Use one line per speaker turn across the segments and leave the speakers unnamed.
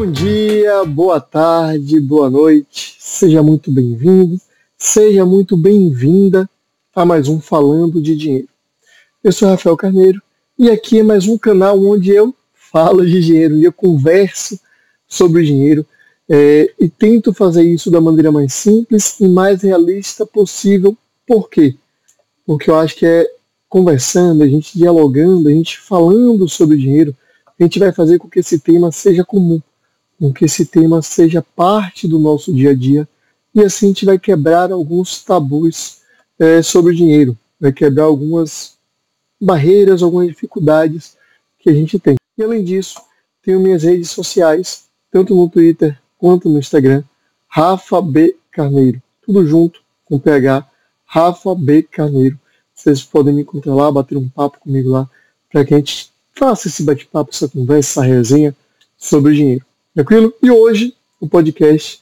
Bom dia, boa tarde, boa noite. Seja muito bem-vindo, seja muito bem-vinda a mais um Falando de Dinheiro. Eu sou Rafael Carneiro e aqui é mais um canal onde eu falo de dinheiro, onde eu converso sobre dinheiro é, e tento fazer isso da maneira mais simples e mais realista possível. Por quê? Porque eu acho que é conversando, a gente dialogando, a gente falando sobre dinheiro, a gente vai fazer com que esse tema seja comum com que esse tema seja parte do nosso dia a dia e assim a gente vai quebrar alguns tabus é, sobre o dinheiro, vai quebrar algumas barreiras, algumas dificuldades que a gente tem. E além disso, tenho minhas redes sociais, tanto no Twitter quanto no Instagram, Rafa B Carneiro, tudo junto com PH, Rafa B Carneiro. Vocês podem me encontrar lá, bater um papo comigo lá, para que a gente faça esse bate-papo, essa conversa, essa resenha sobre o dinheiro. Tranquilo? E hoje o podcast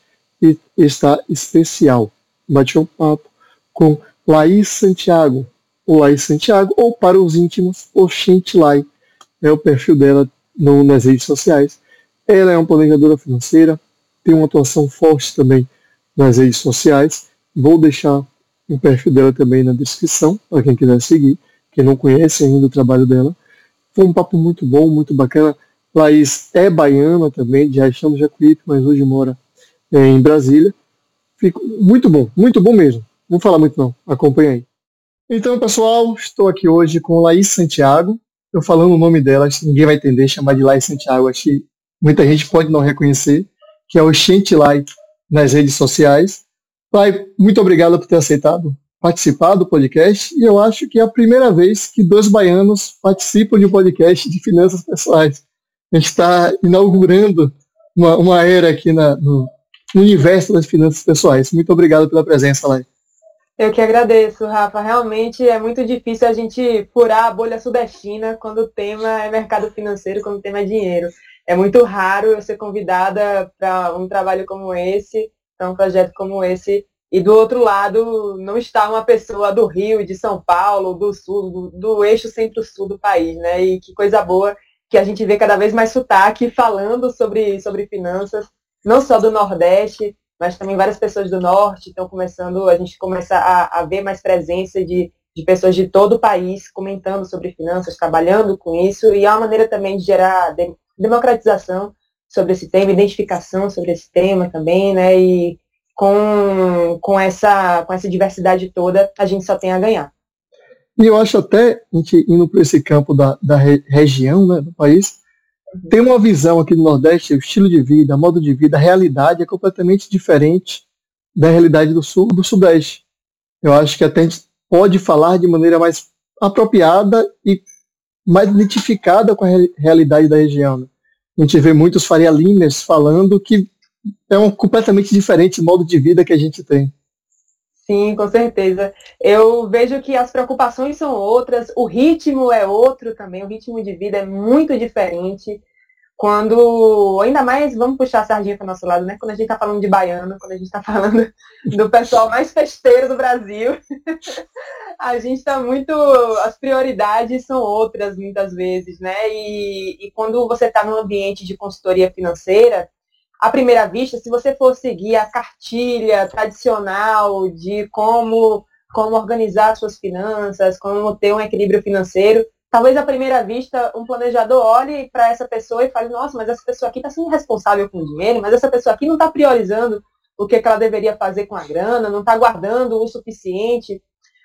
está especial. Bati um papo com Laís Santiago, ou Laís Santiago, ou para os íntimos, o Lai. É o perfil dela no, nas redes sociais. Ela é uma planejadora financeira, tem uma atuação forte também nas redes sociais. Vou deixar o perfil dela também na descrição, para quem quiser seguir, quem não conhece ainda o trabalho dela. Foi um papo muito bom, muito bacana. Laís é baiana também, de Rachão do Jacuípe, mas hoje mora é, em Brasília. Fico, muito bom, muito bom mesmo. Não vou falar muito não, acompanha aí. Então, pessoal, estou aqui hoje com Laís Santiago. Eu falando o nome dela, ninguém vai entender, chamar de Laís Santiago, acho que muita gente pode não reconhecer, que é o Chantilly nas redes sociais. Lai, muito obrigado por ter aceitado participar do podcast e eu acho que é a primeira vez que dois baianos participam de um podcast de finanças pessoais a gente está inaugurando uma, uma, era aqui na, no, no, universo das finanças pessoais. Muito obrigado pela presença, Lai.
Eu que agradeço, Rafa. Realmente é muito difícil a gente furar a bolha sudestina quando o tema é mercado financeiro, quando o tema é dinheiro. É muito raro eu ser convidada para um trabalho como esse, para um projeto como esse, e do outro lado não está uma pessoa do Rio, de São Paulo, do Sul, do, do eixo centro-sul do país, né? E que coisa boa que a gente vê cada vez mais sotaque falando sobre, sobre finanças, não só do Nordeste, mas também várias pessoas do Norte estão começando, a gente começa a, a ver mais presença de, de pessoas de todo o país comentando sobre finanças, trabalhando com isso, e é uma maneira também de gerar de, democratização sobre esse tema, identificação sobre esse tema também, né? E com, com, essa, com essa diversidade toda, a gente só tem a ganhar.
E eu acho até, a gente indo para esse campo da, da re, região né, do país, tem uma visão aqui no Nordeste, o estilo de vida, modo de vida, a realidade é completamente diferente da realidade do Sul do Sudeste. Eu acho que até a gente pode falar de maneira mais apropriada e mais identificada com a realidade da região. Né? A gente vê muitos Faria falando que é um completamente diferente modo de vida que a gente tem.
Sim, com certeza. Eu vejo que as preocupações são outras, o ritmo é outro também, o ritmo de vida é muito diferente. Quando, ainda mais, vamos puxar a sardinha para o nosso lado, né? Quando a gente está falando de baiano, quando a gente está falando do pessoal mais festeiro do Brasil, a gente está muito. As prioridades são outras muitas vezes, né? E, e quando você está num ambiente de consultoria financeira, à primeira vista, se você for seguir a cartilha tradicional de como, como organizar suas finanças, como ter um equilíbrio financeiro, talvez à primeira vista um planejador olhe para essa pessoa e fale, nossa, mas essa pessoa aqui está sendo responsável com o dinheiro, mas essa pessoa aqui não está priorizando o que, que ela deveria fazer com a grana, não está guardando o suficiente.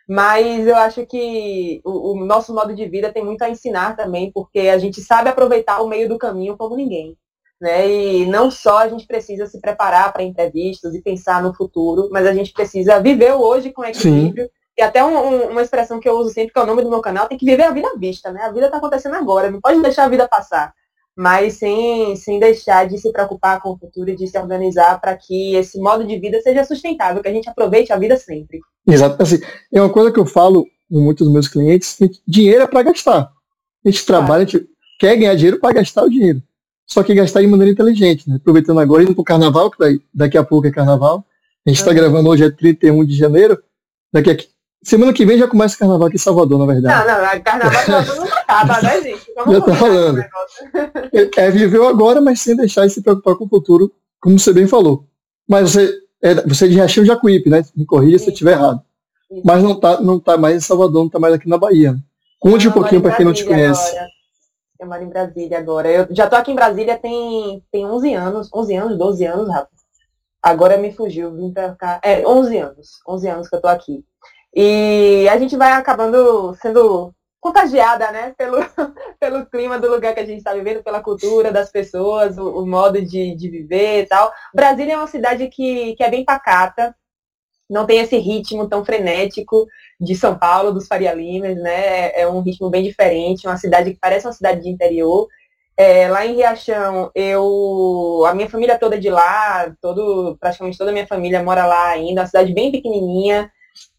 Mas eu acho que o, o nosso modo de vida tem muito a ensinar também, porque a gente sabe aproveitar o meio do caminho como ninguém. Né? E não só a gente precisa se preparar para imprevistos e pensar no futuro, mas a gente precisa viver o hoje com equilíbrio. Sim. E até um, um, uma expressão que eu uso sempre, que é o nome do meu canal, tem que viver a vida à vista, né? A vida está acontecendo agora, não pode deixar a vida passar. Mas sem, sem deixar de se preocupar com o futuro e de se organizar para que esse modo de vida seja sustentável, que a gente aproveite a vida sempre.
Exato. Assim, é uma coisa que eu falo com muitos dos meus clientes, dinheiro é para gastar. A gente trabalha, a gente quer ganhar dinheiro para gastar o dinheiro só que gastar de maneira inteligente, né? Aproveitando agora, indo para o carnaval, que daqui a pouco é carnaval. A gente está gravando hoje, é 31 de janeiro. Daqui a semana que vem já começa o carnaval aqui em Salvador, na verdade.
Não, não, carnaval Salvador não acaba, né, gente?
Vamos já tá falando. É, é viveu agora, mas sem deixar de se preocupar com o futuro, como você bem falou. Mas você é, você é de Riachão Jacuípe, né? Me corrija se eu estiver errado. Isso. Mas não está não tá mais em Salvador, não está mais aqui na Bahia. Conte um pouquinho para quem não te conhece.
Agora. Eu moro em Brasília agora. Eu já estou aqui em Brasília tem, tem 11 anos, 11 anos, 12 anos, Rafa. Agora me fugiu, vim para cá. É, 11 anos. 11 anos que eu estou aqui. E a gente vai acabando sendo contagiada, né, pelo, pelo clima do lugar que a gente está vivendo, pela cultura das pessoas, o, o modo de, de viver e tal. Brasília é uma cidade que, que é bem pacata, não tem esse ritmo tão frenético de São Paulo, dos Faria Limas, né? É, é um ritmo bem diferente, uma cidade que parece uma cidade de interior. É, lá em Riachão, eu, a minha família toda é de lá, todo, praticamente toda a minha família mora lá ainda, uma cidade bem pequenininha,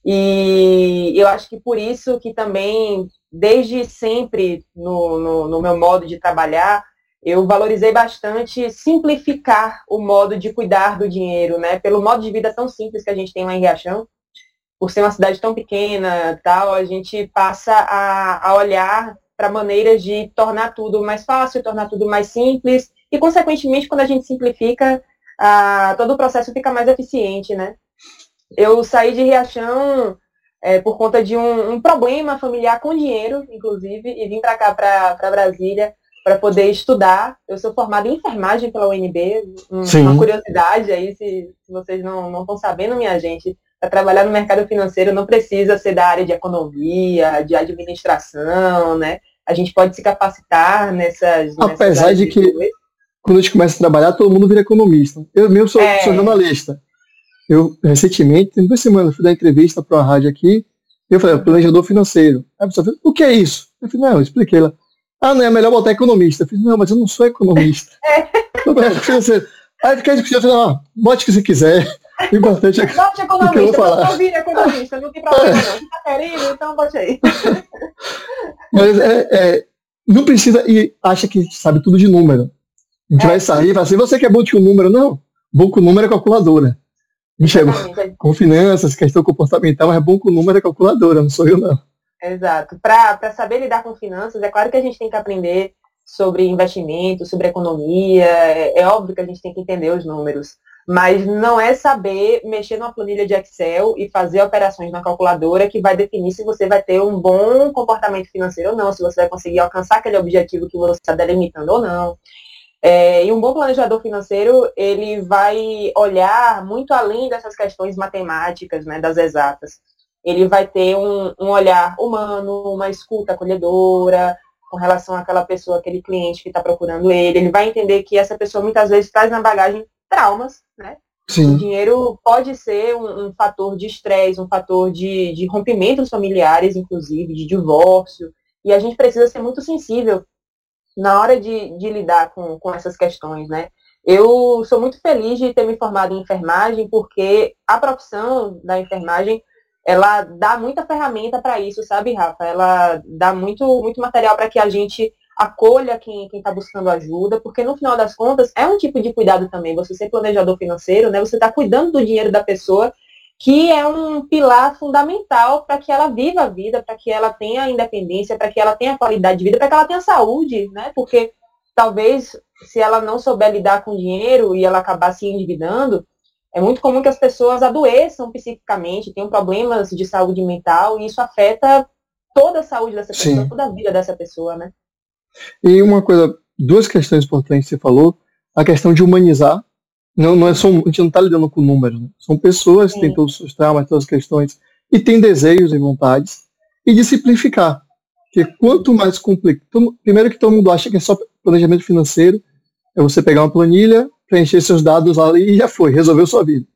e eu acho que por isso que também desde sempre no, no, no, meu modo de trabalhar, eu valorizei bastante simplificar o modo de cuidar do dinheiro, né? Pelo modo de vida tão simples que a gente tem lá em Riachão, por ser uma cidade tão pequena, tal, a gente passa a, a olhar para maneiras de tornar tudo mais fácil, tornar tudo mais simples e, consequentemente, quando a gente simplifica, a, todo o processo fica mais eficiente, né? Eu saí de Riachão é, por conta de um, um, problema familiar com dinheiro, inclusive, e vim para cá, para Brasília, para poder estudar. Eu sou formada em enfermagem pela UNB, um, uma curiosidade aí, se, se vocês não estão sabendo, minha gente, para trabalhar no mercado financeiro não precisa ser da área de economia, de administração, né? A gente pode se capacitar nessas.
Apesar nessas de que, quando a gente começa a trabalhar, todo mundo vira economista. Eu mesmo sou, é... sou jornalista. Eu, recentemente, tem duas semanas, fui dar entrevista para a rádio aqui, eu falei, planejador financeiro. Aí a pessoa falou, o que é isso? Eu falei, não, eu expliquei lá. Ah, não, é melhor botar economista. Eu falei, não, mas eu não sou economista. Aí fiquei discutindo, eu falei, ah, bote o que você quiser. O importante é
bote economista, que eu vou falar. viro economista, não tem problema não. Você tá querendo, então bote aí.
Mas é, é, não precisa e acha que sabe tudo de número. A gente é. vai sair e fala assim, você que é bom com número? Não, bom com número é calculadora. Enxergo com finanças, questão comportamental, mas é bom com o número é calculadora, não sou eu não.
Exato. Para saber lidar com finanças, é claro que a gente tem que aprender sobre investimento, sobre economia, é, é óbvio que a gente tem que entender os números, mas não é saber mexer numa planilha de Excel e fazer operações na calculadora que vai definir se você vai ter um bom comportamento financeiro ou não, se você vai conseguir alcançar aquele objetivo que você está delimitando ou não. É, e um bom planejador financeiro, ele vai olhar muito além dessas questões matemáticas, né, das exatas. Ele vai ter um, um olhar humano, uma escuta acolhedora, com relação àquela pessoa, aquele cliente que está procurando ele. Ele vai entender que essa pessoa muitas vezes traz na bagagem traumas, né? Sim. O dinheiro pode ser um, um fator de estresse, um fator de, de rompimentos familiares, inclusive, de divórcio. E a gente precisa ser muito sensível na hora de, de lidar com, com essas questões, né? Eu sou muito feliz de ter me formado em enfermagem, porque a profissão da enfermagem, ela dá muita ferramenta para isso, sabe, Rafa? Ela dá muito, muito material para que a gente acolha quem está buscando ajuda, porque no final das contas é um tipo de cuidado também. Você ser planejador financeiro, né? Você está cuidando do dinheiro da pessoa que é um pilar fundamental para que ela viva a vida, para que ela tenha independência, para que ela tenha qualidade de vida, para que ela tenha saúde, né? Porque talvez se ela não souber lidar com dinheiro e ela acabar se endividando, é muito comum que as pessoas adoeçam psiquicamente, tenham problemas de saúde mental e isso afeta toda a saúde dessa pessoa, Sim. toda a vida dessa pessoa, né?
E uma coisa, duas questões importantes que você falou, a questão de humanizar não, não é só, a gente não está lidando com números, né? são pessoas que têm todos os seus traumas, todas as questões, e têm desejos e vontades, e de simplificar. Porque quanto mais complicado. Primeiro que todo mundo acha que é só planejamento financeiro, é você pegar uma planilha, preencher seus dados ali e já foi, resolveu sua vida.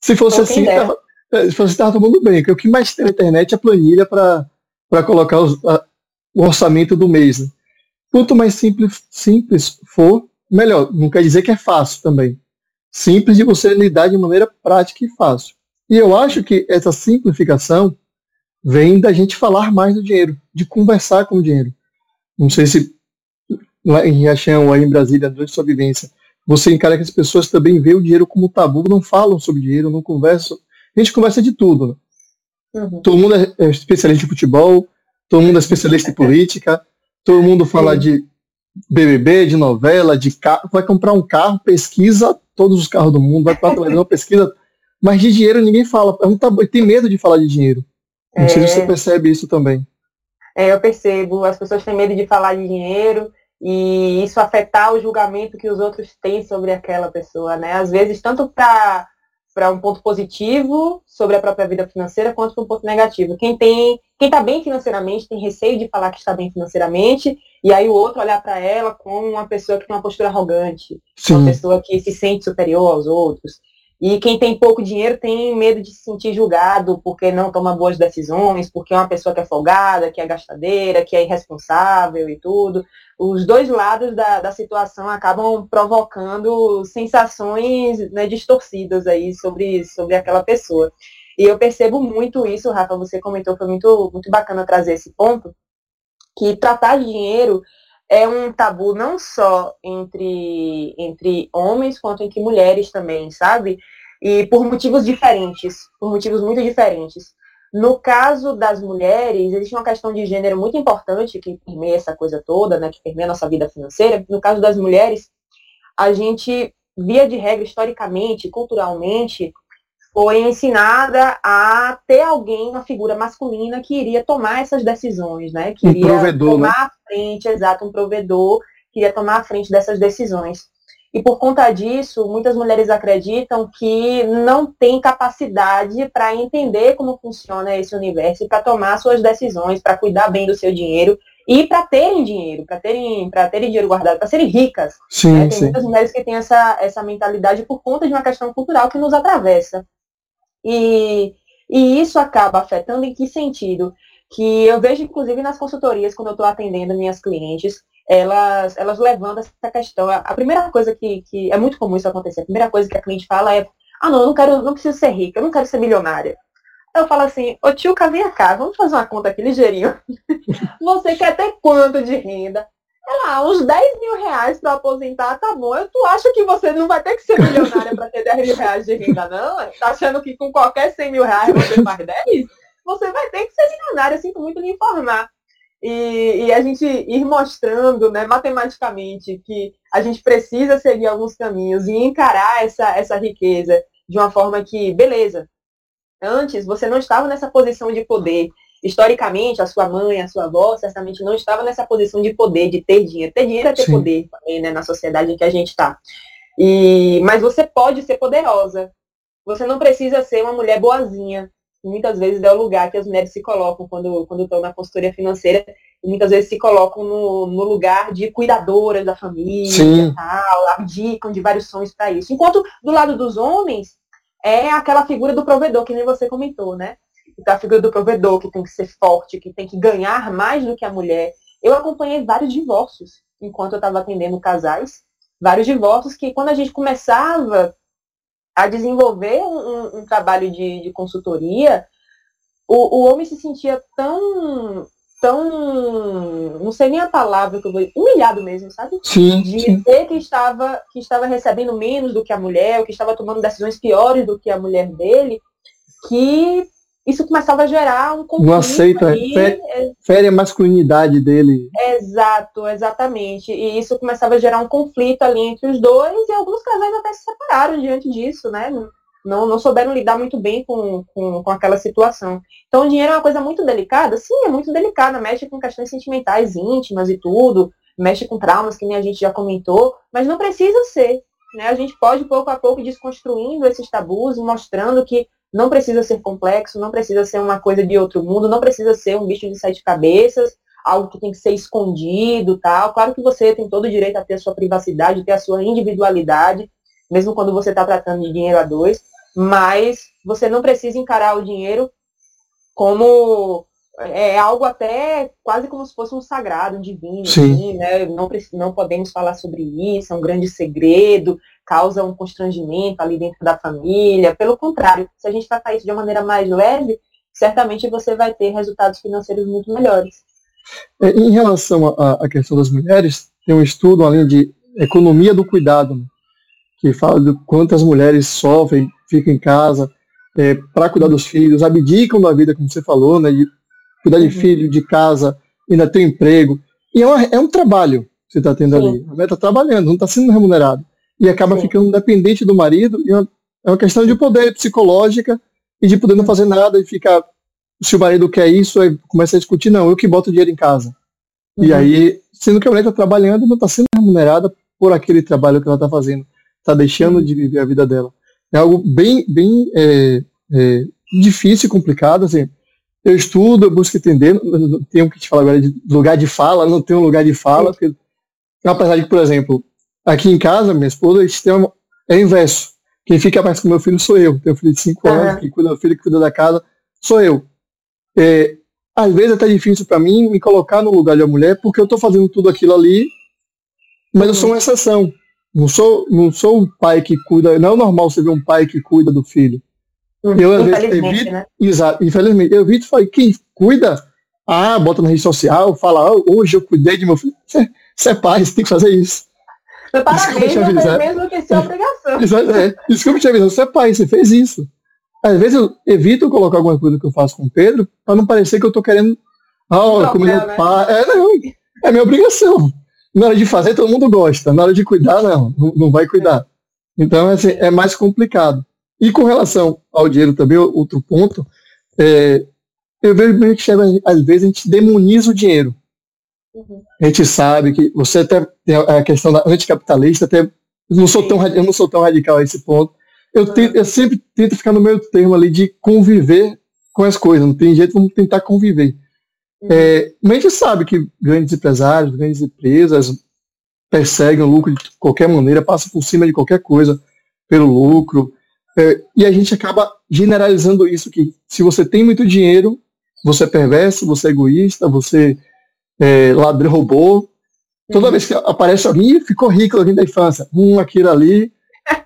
Se fosse assim, tava, é, se você estava tomando bem, porque o que mais tem na internet é planilha para colocar os, a, o orçamento do mês. Né? Quanto mais simples, simples for, melhor. Não quer dizer que é fácil também simples de você lidar de maneira prática e fácil. E eu acho que essa simplificação vem da gente falar mais do dinheiro, de conversar com o dinheiro. Não sei se em Riachão ou aí em Brasília, durante sua vivência, você encara que as pessoas também veem o dinheiro como tabu, não falam sobre dinheiro, não conversam. A gente conversa de tudo. Né? Uhum. Todo mundo é, é especialista em futebol, todo mundo é especialista em política, todo mundo fala de BBB, de novela, de carro. Vai comprar um carro, pesquisa todos os carros do mundo, vai para a televisão, pesquisa. Mas de dinheiro ninguém fala. É tem medo de falar de dinheiro. Não é... sei se você é. percebe isso também.
É, eu percebo. As pessoas têm medo de falar de dinheiro e isso afetar o julgamento que os outros têm sobre aquela pessoa, né? Às vezes, tanto para para um ponto positivo sobre a própria vida financeira quanto para um ponto negativo. Quem tem, quem está bem financeiramente tem receio de falar que está bem financeiramente e aí o outro olhar para ela como uma pessoa que tem uma postura arrogante, Sim. uma pessoa que se sente superior aos outros. E quem tem pouco dinheiro tem medo de se sentir julgado porque não toma boas decisões, porque é uma pessoa que é folgada, que é gastadeira, que é irresponsável e tudo. Os dois lados da, da situação acabam provocando sensações né, distorcidas aí sobre, sobre aquela pessoa. E eu percebo muito isso, Rafa, você comentou, foi muito, muito bacana trazer esse ponto, que tratar de dinheiro é um tabu não só entre, entre homens, quanto entre mulheres também, sabe? E por motivos diferentes, por motivos muito diferentes. No caso das mulheres, existe uma questão de gênero muito importante que permeia essa coisa toda, né, que permeia a nossa vida financeira. No caso das mulheres, a gente, via de regra, historicamente, culturalmente, foi ensinada a ter alguém, uma figura masculina que iria tomar essas decisões, né? Que iria um tomar né? a frente, exato, um provedor que iria tomar a frente dessas decisões. E por conta disso, muitas mulheres acreditam que não tem capacidade para entender como funciona esse universo e para tomar suas decisões, para cuidar bem do seu dinheiro e para terem dinheiro, para terem, terem dinheiro guardado, para serem ricas. Sim, né? Tem sim. muitas mulheres que têm essa, essa mentalidade por conta de uma questão cultural que nos atravessa. E, e isso acaba afetando em que sentido? Que eu vejo, inclusive, nas consultorias, quando eu estou atendendo minhas clientes, elas, elas levando essa questão. A primeira coisa que, que é muito comum isso acontecer, a primeira coisa que a cliente fala é, ah não, eu não quero, não preciso ser rica, eu não quero ser milionária. Eu falo assim, ô tio, vem cá, vamos fazer uma conta aqui ligeirinho. Você quer ter quanto de renda? Sei lá, uns 10 mil reais para aposentar, tá bom. Eu, tu acha que você não vai ter que ser milionária para ter 10 mil reais de renda, não? Tá achando que com qualquer 100 mil reais você faz 10? Você vai ter que ser milionária, sinto muito lhe informar. E, e, a gente ir mostrando né, matematicamente que a gente precisa seguir alguns caminhos e encarar essa, essa riqueza de uma forma que, beleza, antes você não estava nessa posição de poder, historicamente, a sua mãe, a sua avó, certamente não estava nessa posição de poder, de ter dinheiro. Ter dinheiro é ter Sim. poder também, né, na sociedade em que a gente está. E, mas você pode ser poderosa. Você não precisa ser uma mulher boazinha. Muitas vezes é o lugar que as mulheres se colocam quando, quando estão na consultoria financeira. E muitas vezes se colocam no, no lugar de cuidadoras da família tal, abdicam de vários sonhos para isso. Enquanto do lado dos homens, é aquela figura do provedor, que nem você comentou, né? Da figura do provedor, que tem que ser forte, que tem que ganhar mais do que a mulher. Eu acompanhei vários divórcios enquanto eu estava atendendo casais, vários divórcios que quando a gente começava a desenvolver um, um trabalho de, de consultoria, o, o, homem se sentia tão, tão, não sei nem a palavra que eu vou, humilhado mesmo, sabe?
Sim,
de
sim.
dizer que estava, que estava recebendo menos do que a mulher, ou que estava tomando decisões piores do que a mulher dele, que isso começava a gerar um conflito.
Não aceita, ali, fere, fere a masculinidade dele.
Exato, exatamente. E isso começava a gerar um conflito ali entre os dois, e alguns casais até se separaram diante disso, né? Não, não souberam lidar muito bem com, com, com aquela situação. Então, o dinheiro é uma coisa muito delicada? Sim, é muito delicada, mexe com questões sentimentais íntimas e tudo, mexe com traumas, que nem a gente já comentou, mas não precisa ser. Né? A gente pode, pouco a pouco, desconstruindo esses tabus e mostrando que não precisa ser complexo, não precisa ser uma coisa de outro mundo, não precisa ser um bicho de sete cabeças, algo que tem que ser escondido, tal. Claro que você tem todo o direito a ter a sua privacidade, ter a sua individualidade, mesmo quando você está tratando de dinheiro a dois, mas você não precisa encarar o dinheiro como é algo até quase como se fosse um sagrado, um divino, assim, né? Não, não podemos falar sobre isso, é um grande segredo, causa um constrangimento ali dentro da família. Pelo contrário, se a gente tratar isso de uma maneira mais leve, certamente você vai ter resultados financeiros muito melhores.
É, em relação à questão das mulheres, tem um estudo além de economia do cuidado, né? que fala de quantas mulheres sofrem, ficam em casa, é, para cuidar dos filhos, abdicam da vida, como você falou, né, de cuidar de uhum. filho, de casa, ainda ter um emprego. E é, uma, é um trabalho que você está tendo Sim. ali. A mulher está trabalhando, não está sendo remunerado. E acaba Sim. ficando dependente do marido. E é uma, é uma questão de poder psicológica e de poder não fazer nada e ficar. Se o marido quer isso, aí começa a discutir, não, eu que boto dinheiro em casa. Uhum. E aí, sendo que a mulher está trabalhando, não está sendo remunerada por aquele trabalho que ela está fazendo. Está deixando uhum. de viver a vida dela. É algo bem, bem é, é, difícil e complicado. Assim, eu estudo, eu busco entender, não tenho que te falar agora de lugar de fala, não tenho lugar de fala, porque, apesar de, por exemplo, aqui em casa, minha esposa, a gente tem uma, é o inverso. Quem fica mais com meu filho sou eu. Tenho um filho de 5 uhum. anos, quem cuida do filho que cuida da casa sou eu. É, às vezes é até difícil para mim me colocar no lugar de uma mulher, porque eu estou fazendo tudo aquilo ali, mas uhum. eu sou uma exceção. Não sou, não sou um pai que cuida. Não é normal você ver um pai que cuida do filho.
Uhum. Eu, às vezes, evito, né?
Exato, infelizmente. Eu evito falei, quem cuida, ah, bota na rede social, fala, oh, hoje eu cuidei de meu filho. Você, você é pai, você tem que fazer isso.
Parabéns, é mesmo que isso é obrigação.
É, desculpa te avisar, você é pai, você fez isso. Às vezes eu evito colocar alguma coisa que eu faço com o Pedro, para não parecer que eu tô querendo. Ah, comida né? pai. É, não, é minha obrigação. Na hora de fazer, todo mundo gosta. Na hora de cuidar, não, não vai cuidar. Então, assim, é mais complicado. E com relação ao dinheiro também, outro ponto, é, eu vejo bem que às vezes a gente demoniza o dinheiro. Uhum. A gente sabe que você até tem a questão da anticapitalista, até não sou tão, eu não sou tão radical a esse ponto. Eu, uhum. tento, eu sempre tento ficar no meio termo ali de conviver com as coisas, não tem jeito, vamos tentar conviver. Uhum. É, mas a gente sabe que grandes empresários, grandes empresas perseguem o lucro de qualquer maneira, passam por cima de qualquer coisa pelo lucro. É, e a gente acaba generalizando isso, que se você tem muito dinheiro, você é perverso, você é egoísta, você é ladrão robô. Toda uhum. vez que aparece alguém, ficou rico alguém da infância. Um, aquilo ali,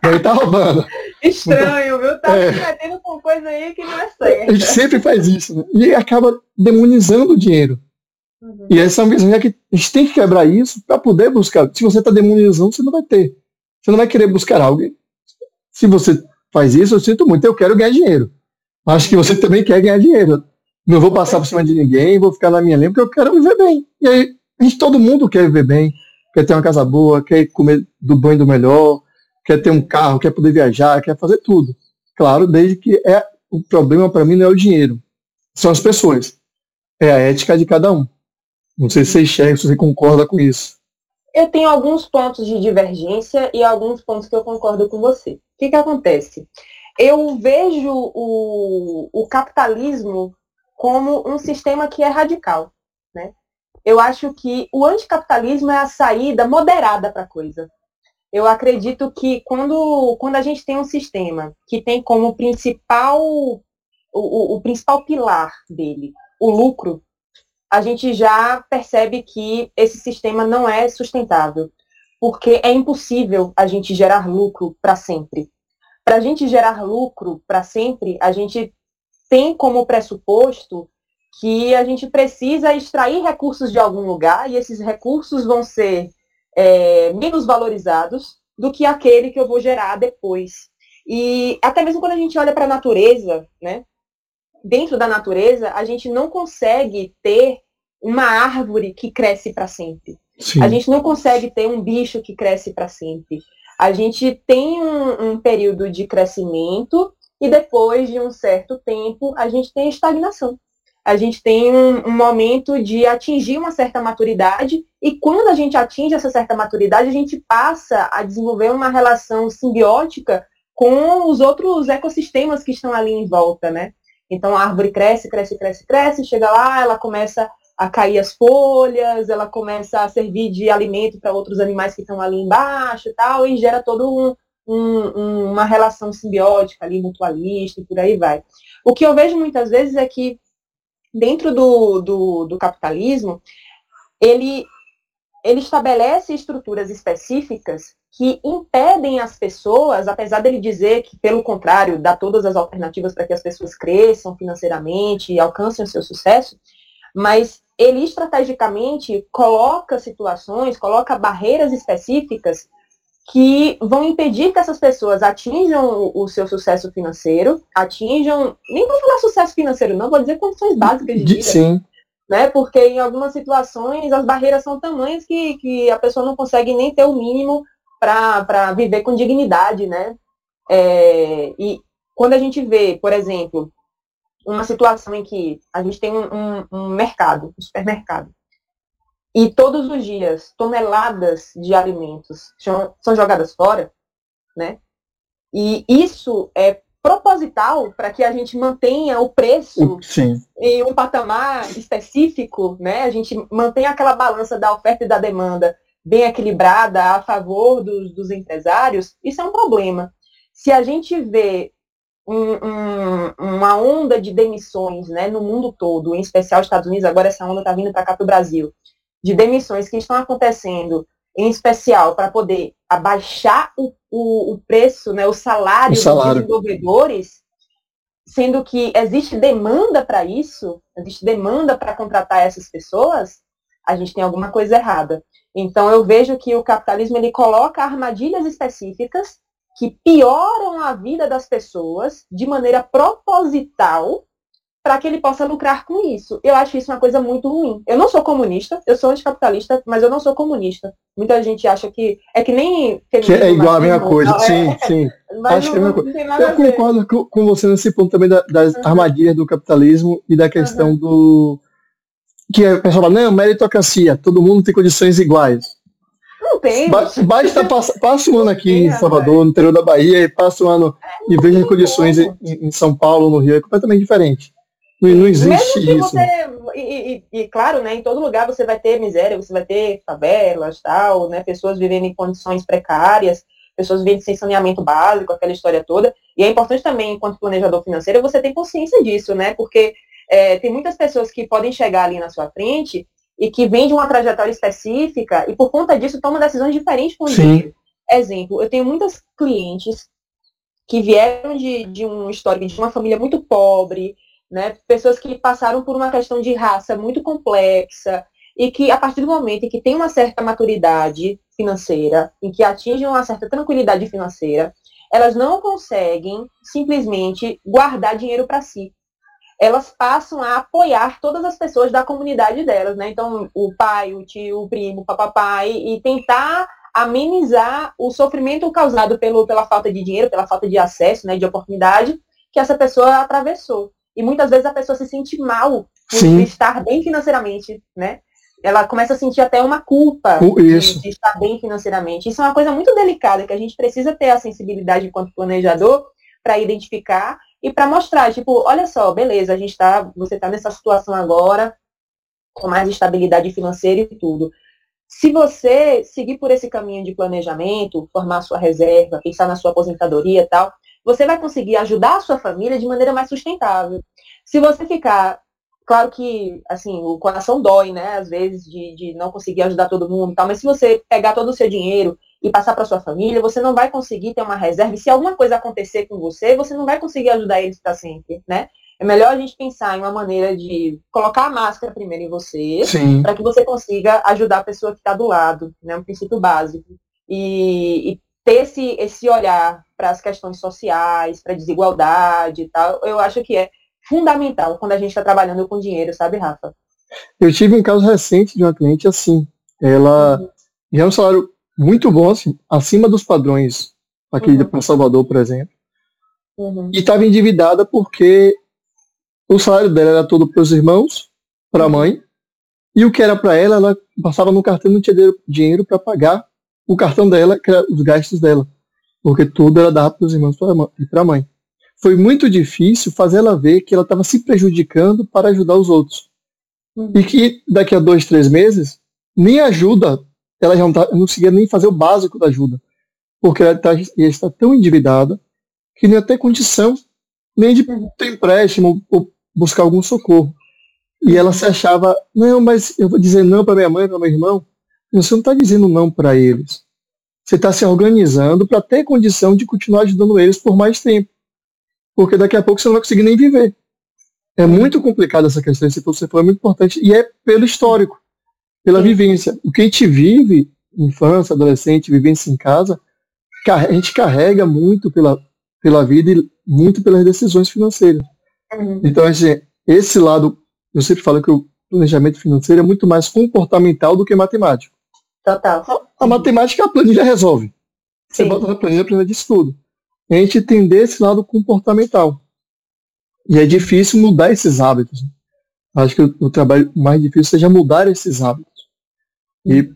ele tá roubando.
Estranho, viu? Tá é, se metendo com coisa aí que não é certo.
A gente sempre faz isso, né? E acaba demonizando o dinheiro. Uhum. E essa é uma visão que a gente tem que quebrar isso para poder buscar. Se você está demonizando, você não vai ter. Você não vai querer buscar algo. Se você faz isso, eu sinto muito, eu quero ganhar dinheiro. Acho que você também quer ganhar dinheiro. Não vou passar por cima de ninguém, vou ficar na minha linha, porque eu quero viver bem. E aí, a gente, todo mundo quer viver bem, quer ter uma casa boa, quer comer do banho do melhor, quer ter um carro, quer poder viajar, quer fazer tudo. Claro, desde que é o problema para mim não é o dinheiro, são as pessoas. É a ética de cada um. Não sei se você enxerga, se você concorda com isso.
Eu tenho alguns pontos de divergência e alguns pontos que eu concordo com você. O que, que acontece? Eu vejo o, o capitalismo como um sistema que é radical. Né? Eu acho que o anticapitalismo é a saída moderada para a coisa. Eu acredito que quando, quando a gente tem um sistema que tem como principal o, o principal pilar dele o lucro, a gente já percebe que esse sistema não é sustentável, porque é impossível a gente gerar lucro para sempre. Para a gente gerar lucro para sempre, a gente tem como pressuposto que a gente precisa extrair recursos de algum lugar e esses recursos vão ser é, menos valorizados do que aquele que eu vou gerar depois. E até mesmo quando a gente olha para a natureza, né, dentro da natureza, a gente não consegue ter uma árvore que cresce para sempre. Sim. A gente não consegue ter um bicho que cresce para sempre. A gente tem um, um, período de crescimento e depois de um certo tempo a gente tem estagnação. A gente tem um, um momento de atingir uma certa maturidade e quando a gente atinge essa certa maturidade, a gente passa a desenvolver uma relação simbiótica com os outros ecossistemas que estão ali em volta, né? Então a árvore cresce, cresce, cresce, cresce, chega lá, ela começa a cair as folhas, ela começa a servir de alimento para outros animais que estão ali embaixo e tal, e gera todo um, um, uma relação simbiótica ali, mutualista e por aí vai. O que eu vejo muitas vezes é que dentro do, do, do capitalismo, ele, ele estabelece estruturas específicas que impedem as pessoas, apesar dele dizer que, pelo contrário, dá todas as alternativas para que as pessoas cresçam financeiramente e alcancem o seu sucesso, mas ele estrategicamente coloca situações, coloca barreiras específicas que vão impedir que essas pessoas atinjam o seu sucesso financeiro, atinjam, nem vou falar sucesso financeiro, não, vou dizer condições básicas de vida.
Sim.
Né? Porque em algumas situações as barreiras são tamanhas que, que a pessoa não consegue nem ter o mínimo para viver com dignidade, né? É, e quando a gente vê, por exemplo, uma situação em que a gente tem um, um, mercado, um supermercado, e todos os dias toneladas de alimentos são jogadas fora, né? E isso é proposital para que a gente mantenha o preço
Sim.
em um patamar específico, né? A gente mantenha aquela balança da oferta e da demanda bem equilibrada a favor dos, dos empresários, isso é um problema. Se a gente vê um, um, uma onda de demissões né, no mundo todo, em especial nos Estados Unidos, agora essa onda está vindo para cá para o Brasil, de demissões que estão acontecendo, em especial para poder abaixar o, o, o, preço, né, o salário, o salário dos desenvolvedores, sendo que existe demanda para isso, existe demanda para contratar essas pessoas, a gente tem alguma coisa errada. Então eu vejo que o capitalismo ele coloca armadilhas específicas que pioram a vida das pessoas de maneira proposital para que ele possa lucrar com isso. Eu acho isso uma coisa muito ruim. Eu não sou comunista, eu sou anticapitalista, mas eu não sou comunista. Muita gente acha que é que nem
que é igual a mesma coisa. Não, sim, é, sim. Acho não, que é a mesma coisa. Eu concordo com você nesse ponto também da, das uhum. armadilhas do capitalismo e da questão uhum. do que o pessoal fala, não, meritocracia, todo mundo tem condições iguais.
Não tem.
Basta passa, passa um ano aqui em Salvador, no interior da Bahia, e passa um ano é, e veja as condições em, em, São Paulo, no Rio, é completamente diferente. Não, não existe isso. Você,
e, e, e, claro, né, em todo lugar você vai ter miséria, você vai ter favelas, tal, né, pessoas vivendo em condições precárias, pessoas vivendo sem saneamento básico, aquela história toda. E é importante também, enquanto planejador financeiro, você ter consciência disso, né? Porque é, tem muitas pessoas que podem chegar ali na sua frente e que vêm de uma trajetória específica e por conta disso tomam decisões diferentes com o dinheiro. Exemplo, eu tenho muitas clientes que vieram de, de um histórico de uma família muito pobre, né? Pessoas que passaram por uma questão de raça muito complexa e que a partir do momento em que tem uma certa maturidade financeira, em que atingem uma certa tranquilidade financeira, elas não conseguem simplesmente guardar dinheiro para si elas passam a apoiar todas as pessoas da comunidade delas, né? Então, o pai, o tio, o primo, o papai, e tentar amenizar o sofrimento causado pelo, pela falta de dinheiro, pela falta de acesso, né, de oportunidade que essa pessoa atravessou. E muitas vezes a pessoa se sente mal por Sim. estar bem financeiramente, né? Ela começa a sentir até uma culpa de, de, estar bem financeiramente. Isso é uma coisa muito delicada que a gente precisa ter a sensibilidade enquanto planejador para identificar e para mostrar, tipo, olha só, beleza, a gente tá, você está nessa situação agora, com mais estabilidade financeira e tudo. Se você seguir por esse caminho de planejamento, formar sua reserva, pensar na sua aposentadoria e tal, você vai conseguir ajudar a sua família de maneira mais sustentável. Se você ficar, claro que, assim, o coração dói, né, às vezes, de, de não conseguir ajudar todo mundo e tal, mas se você pegar todo o seu dinheiro e passar para sua família, você não vai conseguir ter uma reserva. E se alguma coisa acontecer com você, você não vai conseguir ajudar eles para sempre, né? É melhor a gente pensar em uma maneira de colocar a máscara primeiro em você, para que você consiga ajudar a pessoa que está do lado, né? Um princípio básico. E, e ter esse, esse olhar para as questões sociais, para a desigualdade e tal, eu acho que é fundamental quando a gente está trabalhando com dinheiro, sabe, Rafa?
Eu tive um caso recente de uma cliente assim. Ela uhum. já é um salário muito bom, assim, acima dos padrões aqui uhum. para Salvador, por exemplo. Uhum. E estava endividada porque o salário dela era todo para os irmãos, para a uhum. mãe, e o que era para ela, ela passava no cartão e não tinha dinheiro para pagar o cartão dela, que era os gastos dela, porque tudo ela dava para os irmãos e para a mãe. Foi muito difícil fazer ela ver que ela estava se prejudicando para ajudar os outros. Uhum. E que daqui a dois, três meses, nem ajuda ela já não, tá, não conseguia nem fazer o básico da ajuda, porque ela tá, estar tão endividada que não ia ter condição nem de ter empréstimo ou buscar algum socorro. E ela se achava, não, mas eu vou dizer não para minha mãe, para meu irmão. Você não está dizendo não para eles. Você está se organizando para ter condição de continuar ajudando eles por mais tempo. Porque daqui a pouco você não vai conseguir nem viver. É muito complicado essa questão, esse você falou é muito importante, e é pelo histórico pela vivência. O que a gente vive, infância, adolescente, vivência em casa, a gente carrega muito pela, pela vida e muito pelas decisões financeiras. Uhum. Então, assim, esse lado, eu sempre falo que o planejamento financeiro é muito mais comportamental do que matemático.
Total.
A, a matemática a planilha resolve. Você Sim. bota na planilha, a planilha diz tudo. a gente entender esse lado comportamental. E é difícil mudar esses hábitos. Acho que o, o trabalho mais difícil seja mudar esses hábitos. E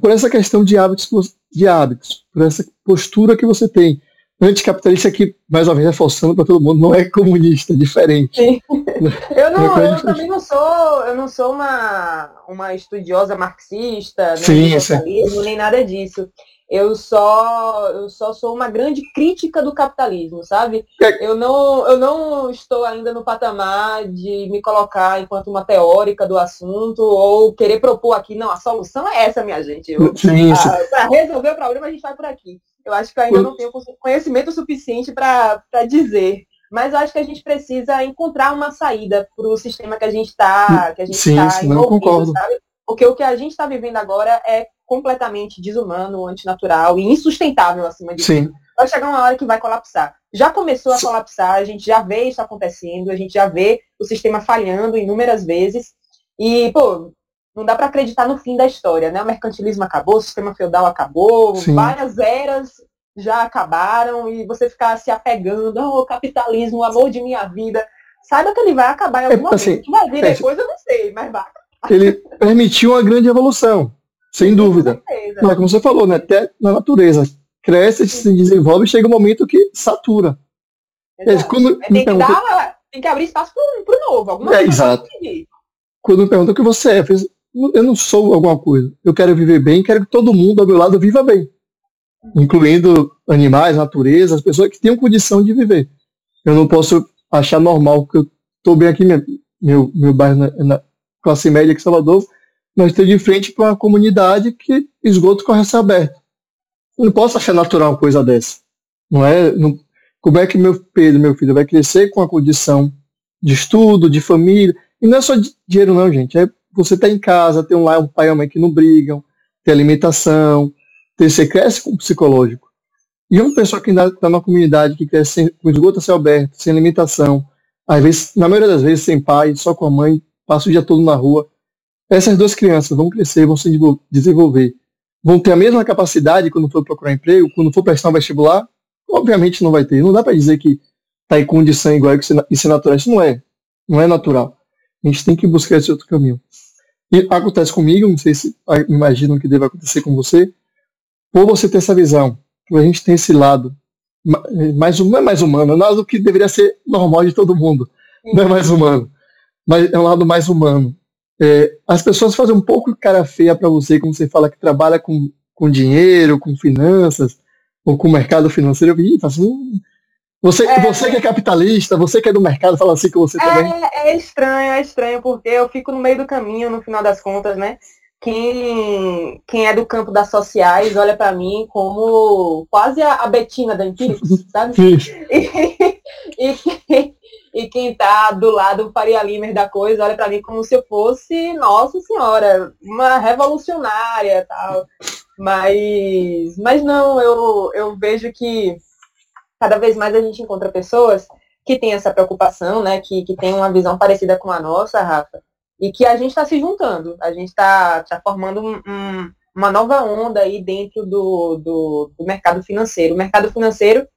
por essa questão de hábitos, de hábitos, por essa postura que você tem. Anticapitalista aqui, mais uma vez, reforçando para todo mundo, não é comunista, é diferente.
Sim. Eu, não, é eu também não sou, eu não sou uma, uma estudiosa marxista,
Sim,
nem, nem nada disso eu só eu só sou uma grande crítica do capitalismo, sabe? É. Eu não eu não estou ainda no patamar de me colocar enquanto uma teórica do assunto ou querer propor aqui não a solução é essa, minha gente. Para resolver o problema a gente vai por aqui. Eu acho que eu ainda não tenho conhecimento suficiente para dizer. Mas eu acho que a gente precisa encontrar uma saída para o sistema que a gente está
sim, tá sim, envolvido, concordo.
sabe? Porque o que a gente está vivendo agora é completamente desumano, antinatural e insustentável acima de
tudo.
Vai chegar uma hora que vai colapsar. Já começou a Sim. colapsar, a gente já vê isso acontecendo, a gente já vê o sistema falhando inúmeras vezes. E, pô, não dá para acreditar no fim da história, né? O mercantilismo acabou, o sistema feudal acabou, Sim. várias eras já acabaram e você ficar se apegando, oh, capitalismo, o amor de minha vida. Saiba que ele vai acabar em algum é, assim, momento. Vai vir é, depois, eu não sei, mas vai.
Ele permitiu uma grande evolução. Sem dúvida. Mas como você falou, né? Até na natureza. Cresce, se desenvolve e chega um momento que satura.
É, quando é, tem, que dar, tem que abrir espaço para o novo. Alguma
é, exato. Quando me perguntam o que você é, eu não sou alguma coisa. Eu quero viver bem, quero que todo mundo ao meu lado viva bem. Incluindo animais, natureza, as pessoas que tenham condição de viver. Eu não posso achar normal que eu estou bem aqui, meu, meu, meu bairro na, na classe média aqui em Salvador, nós estamos de frente para uma comunidade que esgoto corre a ser aberto. Eu não posso achar natural uma coisa dessa. Não é? Não, como é que meu Pedro, meu filho, vai crescer com a condição de estudo, de família? E não é só dinheiro, não, gente. É você tá em casa, ter um um pai e uma mãe que não brigam, ter alimentação, ter, você cresce com o psicológico. E uma pessoa que está numa comunidade que cresce sem, com esgoto a céu aberto, sem alimentação, às vezes, na maioria das vezes, sem pai, só com a mãe, passa o dia todo na rua, essas duas crianças vão crescer, vão se desenvolver, vão ter a mesma capacidade quando for procurar emprego, quando for prestar um vestibular? Obviamente não vai ter. Não dá para dizer que está em condição igual que isso é natural. Isso não é. Não é natural. A gente tem que buscar esse outro caminho. E acontece comigo, não sei se imaginam que deve acontecer com você, por você ter essa visão, por a gente tem esse lado mais, não é mais humano, é do que deveria ser normal de todo mundo. Não é mais humano. Mas é um lado mais humano. É, as pessoas fazem um pouco cara feia para você quando você fala que trabalha com, com dinheiro, com finanças, ou com mercado financeiro. Eu assim, você, é, você que é capitalista, você que é do mercado, fala assim com você
é,
também.
É estranho, é estranho, porque eu fico no meio do caminho, no final das contas, né? Quem, quem é do campo das sociais olha para mim como quase a, a Betina da Empíricos, sabe? E, e, e quem tá do lado Faria Limer da coisa olha para mim como se eu fosse, nossa senhora, uma revolucionária tal. Mas, mas não, eu, eu vejo que cada vez mais a gente encontra pessoas que têm essa preocupação, né, que, que tem uma visão parecida com a nossa, Rafa, e que a gente está se juntando, a gente está tá formando um, uma nova onda aí dentro do, do, do mercado financeiro. O mercado financeiro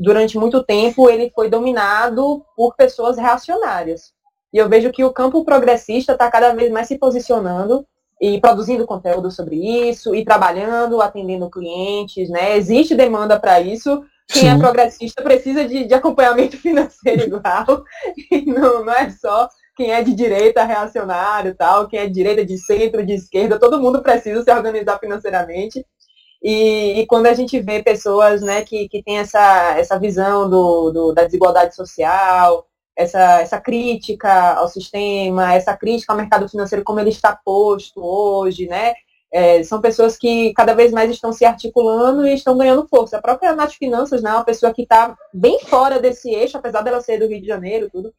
durante muito tempo, ele foi dominado por pessoas reacionárias. E eu vejo que o campo progressista está cada vez mais se posicionando e produzindo conteúdo sobre isso, e trabalhando, atendendo clientes, né? Existe demanda para isso. Quem é Sim. é progressista precisa de, de acompanhamento financeiro igual. E não, não é só quem é de direita reacionário tal, quem é de direita, de centro, de esquerda, todo mundo precisa se organizar financeiramente. E, e, quando a gente vê pessoas né, que, que têm essa, essa visão do, do, da desigualdade social, essa, essa crítica ao sistema, essa crítica ao mercado financeiro como ele está posto hoje, né? É, são pessoas que cada vez mais estão se articulando e estão ganhando força. A própria Nath Finanças, né, é uma pessoa que está bem fora desse eixo, apesar dela ser do Rio de Janeiro, tudo.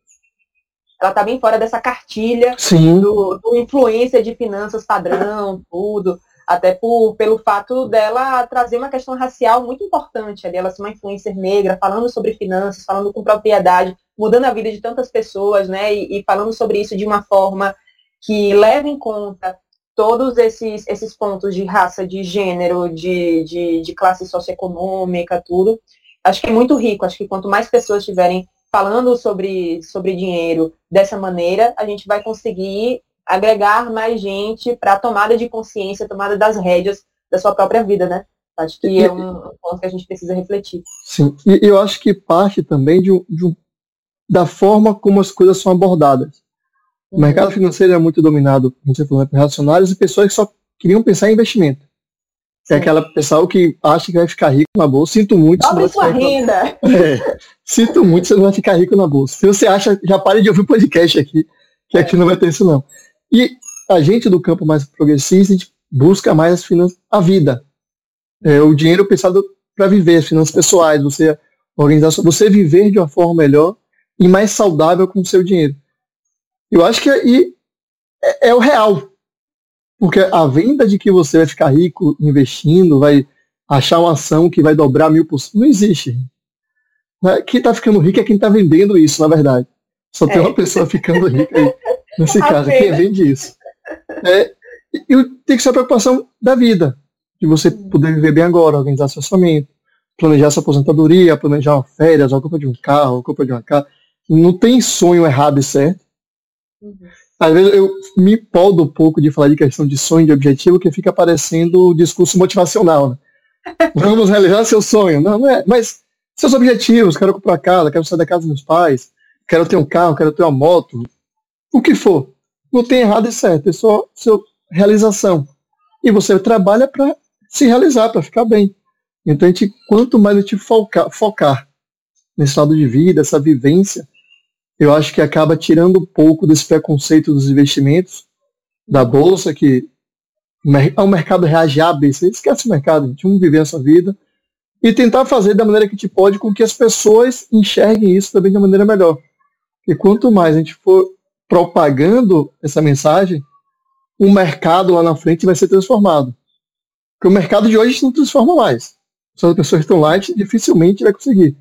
Ela está bem fora dessa cartilha do, do influência de finanças padrão, tudo até por, pelo fato dela trazer uma questão racial muito importante ali, ela ser uma influencer negra, falando sobre finanças, falando com propriedade, mudando a vida de tantas pessoas, né, e, e falando sobre isso de uma forma que leva em conta todos esses, esses pontos de raça, de gênero, de, de, de classe socioeconômica, tudo. Acho que é muito rico, acho que quanto mais pessoas estiverem falando sobre, sobre dinheiro dessa maneira, a gente vai conseguir agregar mais gente para a tomada de consciência, tomada das rédeas da sua própria vida, né? Acho que é um ponto que a gente precisa refletir.
Sim, e eu acho que parte também de, de, da forma como as coisas são abordadas. O uhum. mercado financeiro é muito dominado, como você falou, por racionários e pessoas que só queriam pensar em investimento. É aquela pessoa que acha que vai ficar rico na bolsa. Sinto muito.
Dobre sua renda.
É, sinto muito, você não vai ficar rico na bolsa. Se você acha, já pare de ouvir o podcast aqui, que aqui não vai ter isso não. E a gente do campo mais progressista, a gente busca mais as finanças, a vida. É, o dinheiro pensado para viver, as finanças pessoais, você organizar, você viver de uma forma melhor e mais saudável com o seu dinheiro. Eu acho que aí é, é o real. Porque a venda de que você vai ficar rico investindo, vai achar uma ação que vai dobrar mil por cento, não existe. Quem está ficando rico é quem está vendendo isso, na verdade. Só tem é. uma pessoa ficando rica aí. Nesse caso, quem vende isso. É, e tem que ser a preocupação da vida, de você poder viver bem agora, organizar seu orçamento, planejar sua aposentadoria, planejar uma férias, a compra de um carro, a compra de uma casa. Não tem sonho errado e certo. Uhum. Às vezes eu me poldo um pouco de falar de questão de sonho, de objetivo, que fica parecendo discurso motivacional. Né? Vamos realizar seu sonho. Não, não é. Mas seus objetivos, quero comprar casa, quero sair da casa dos meus pais, quero ter um carro, quero ter uma moto, o que for. Não tem errado e certo, é só sua realização. E você trabalha para se realizar, para ficar bem. Então, a gente, quanto mais a gente focar, focar nesse lado de vida, essa vivência, eu acho que acaba tirando um pouco desse preconceito dos investimentos, da bolsa, que o mercado reage A, B, C. Esquece o mercado, a gente vamos viver essa vida e tentar fazer da maneira que gente pode com que as pessoas enxerguem isso também de uma maneira melhor. E quanto mais a gente for propagando essa mensagem, o mercado lá na frente vai ser transformado. Porque o mercado de hoje não transforma mais. Se as pessoas estão lá, dificilmente vai conseguir.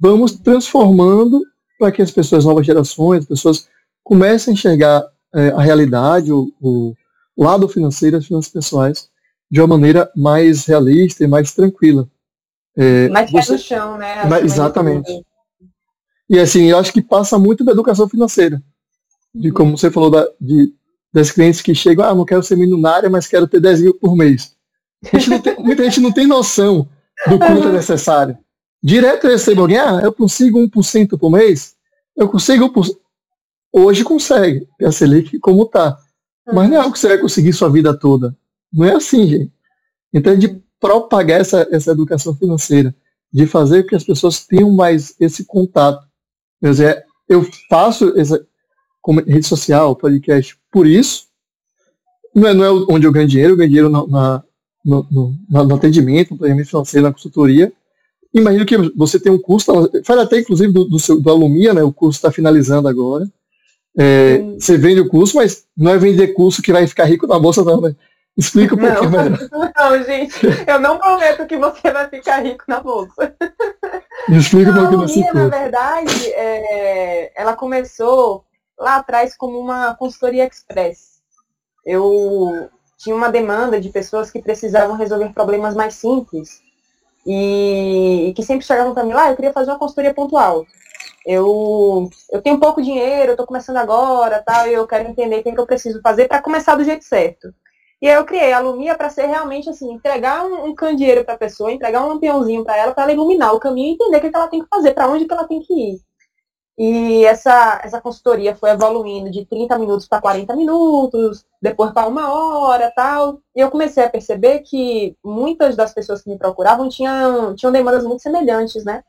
Vamos transformando para que as pessoas, novas gerações, as pessoas comecem a enxergar é, a realidade, o, o, lado financeiro, as finanças pessoais, de uma maneira mais realista e mais tranquila.
É, mais você, pé no chão, né?
Mas, exatamente. E assim, eu acho que passa muito da educação financeira de como você falou da, de, das clientes que chegam, ah, não quero ser milionária, mas quero ter 10 mil por mês. Gente tem, muita gente não tem noção do quanto é necessário. Direto eu recebo alguém, ah, eu consigo 1% por mês? Eu consigo 1%. Hoje consegue, a Selic como tá. Mas não é algo que você vai conseguir sua vida toda. Não é assim, gente. Então é de propagar essa, essa educação financeira, de fazer com que as pessoas tenham mais esse contato. Quer dizer, eu faço essa, como rede social, podcast, por isso. Não é, não é onde eu ganho dinheiro, eu ganho dinheiro na, na no, no, no, atendimento, no planejamento financeiro, na consultoria. Imagino que você tem um curso, faz até inclusive do, do, seu, do Alumia, né? O curso está finalizando agora. É, você vende o curso, mas não é vender curso que vai ficar rico na bolsa, não, né? Explica um pouquinho melhor.
Não, gente, eu não prometo que você vai ficar rico na bolsa.
explica um pouquinho
desse curso. Na verdade, é, ela começou lá atrás como uma consultoria express. Eu tinha uma demanda de pessoas que precisavam resolver problemas mais simples e, que sempre chegavam para mim lá, ah, eu queria fazer uma consultoria pontual. Eu, eu tenho pouco dinheiro, eu estou começando agora, tal, eu quero entender o que, é eu preciso fazer para começar do jeito certo. E aí eu criei a Lumia para ser realmente assim, entregar um, um candeeiro para a pessoa, entregar um lampiãozinho para ela, para ela iluminar o caminho e entender o que, é que ela tem que fazer, para onde que ela tem que ir. E essa, essa consultoria foi evoluindo de 30 minutos para 40 minutos, depois para uma hora tal. E eu comecei a perceber que muitas das pessoas que me procuravam tinham, tinham demandas muito semelhantes, né?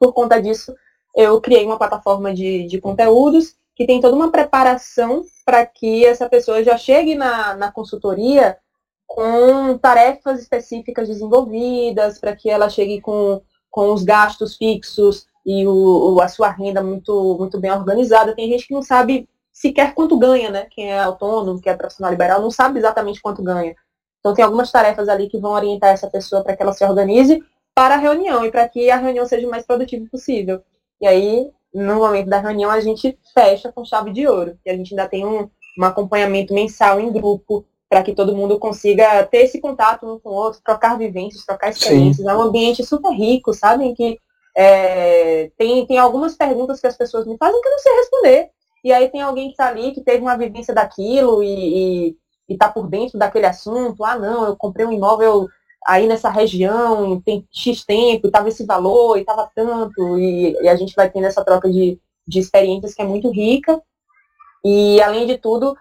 Por conta disso, eu criei uma plataforma de, de conteúdos que tem toda uma preparação para que essa pessoa já chegue na, na consultoria com tarefas específicas desenvolvidas, para que ela chegue com, com os gastos fixos e o, a sua renda muito, muito bem organizada. Tem gente que não sabe sequer quanto ganha, né? Quem é autônomo, quem é profissional liberal, não sabe exatamente quanto ganha. Então tem algumas tarefas ali que vão orientar essa pessoa para que ela se organize para a reunião e para que a reunião seja o mais produtiva possível. E aí, no momento da reunião, a gente fecha com chave de ouro. E a gente ainda tem um, um acompanhamento mensal em grupo, para que todo mundo consiga ter esse contato um com o outro, trocar vivências, trocar experiências. Sim. É um ambiente super rico, sabe? Em que é, tem, tem algumas perguntas que as pessoas me fazem que eu não sei responder. E aí tem alguém que está ali, que teve uma vivência daquilo e está por dentro daquele assunto. Ah, não, eu comprei um imóvel aí nessa região, tem X tempo, estava esse valor, e estava tanto, e, e, a gente vai tendo essa troca de, de experiências que é muito rica. E, além de tudo,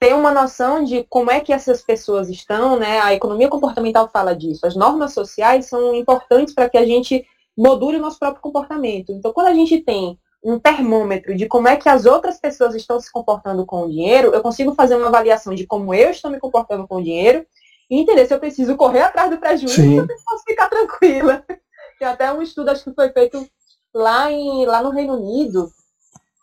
ter uma noção de como é que essas pessoas estão, né? A economia comportamental fala disso. As normas sociais são importantes para que a gente module o nosso próprio comportamento. Então, quando a gente tem um termômetro de como é que as outras pessoas estão se comportando com o dinheiro, eu consigo fazer uma avaliação de como eu estou me comportando com o dinheiro e entender se eu preciso correr atrás do prejuízo ou se eu posso ficar tranquila. Tem até um estudo, acho que foi feito lá, em, lá no Reino Unido,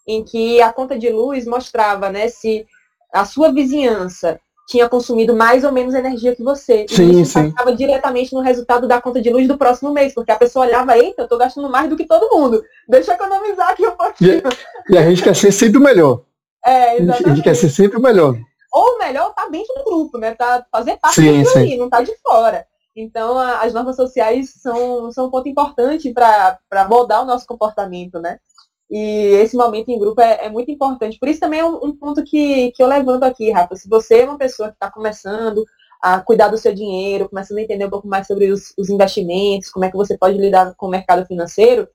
em que a conta de luz mostrava né, se a sua vizinhança tinha consumido mais ou menos energia que você.
Sim,
e isso
impactava
diretamente no resultado da conta de luz do próximo mês, porque a pessoa olhava, eita, eu tô gastando mais do que todo mundo. Deixa eu economizar aqui um pouquinho.
E, e a gente quer ser sempre o melhor.
É, exatamente.
A gente quer ser sempre o melhor.
Ou melhor, tá dentro do grupo, né? Tá, fazer parte sim, ali, não tá de fora. Então, a, as normas sociais são, são um ponto importante para moldar o nosso comportamento, né? E esse momento em grupo é, é, muito importante. Por isso também é um, um, ponto que, que eu levanto aqui, Rafa. Se você é uma pessoa que está começando a cuidar do seu dinheiro, começando a entender um pouco mais sobre os, os investimentos, como é que você pode lidar com o mercado financeiro,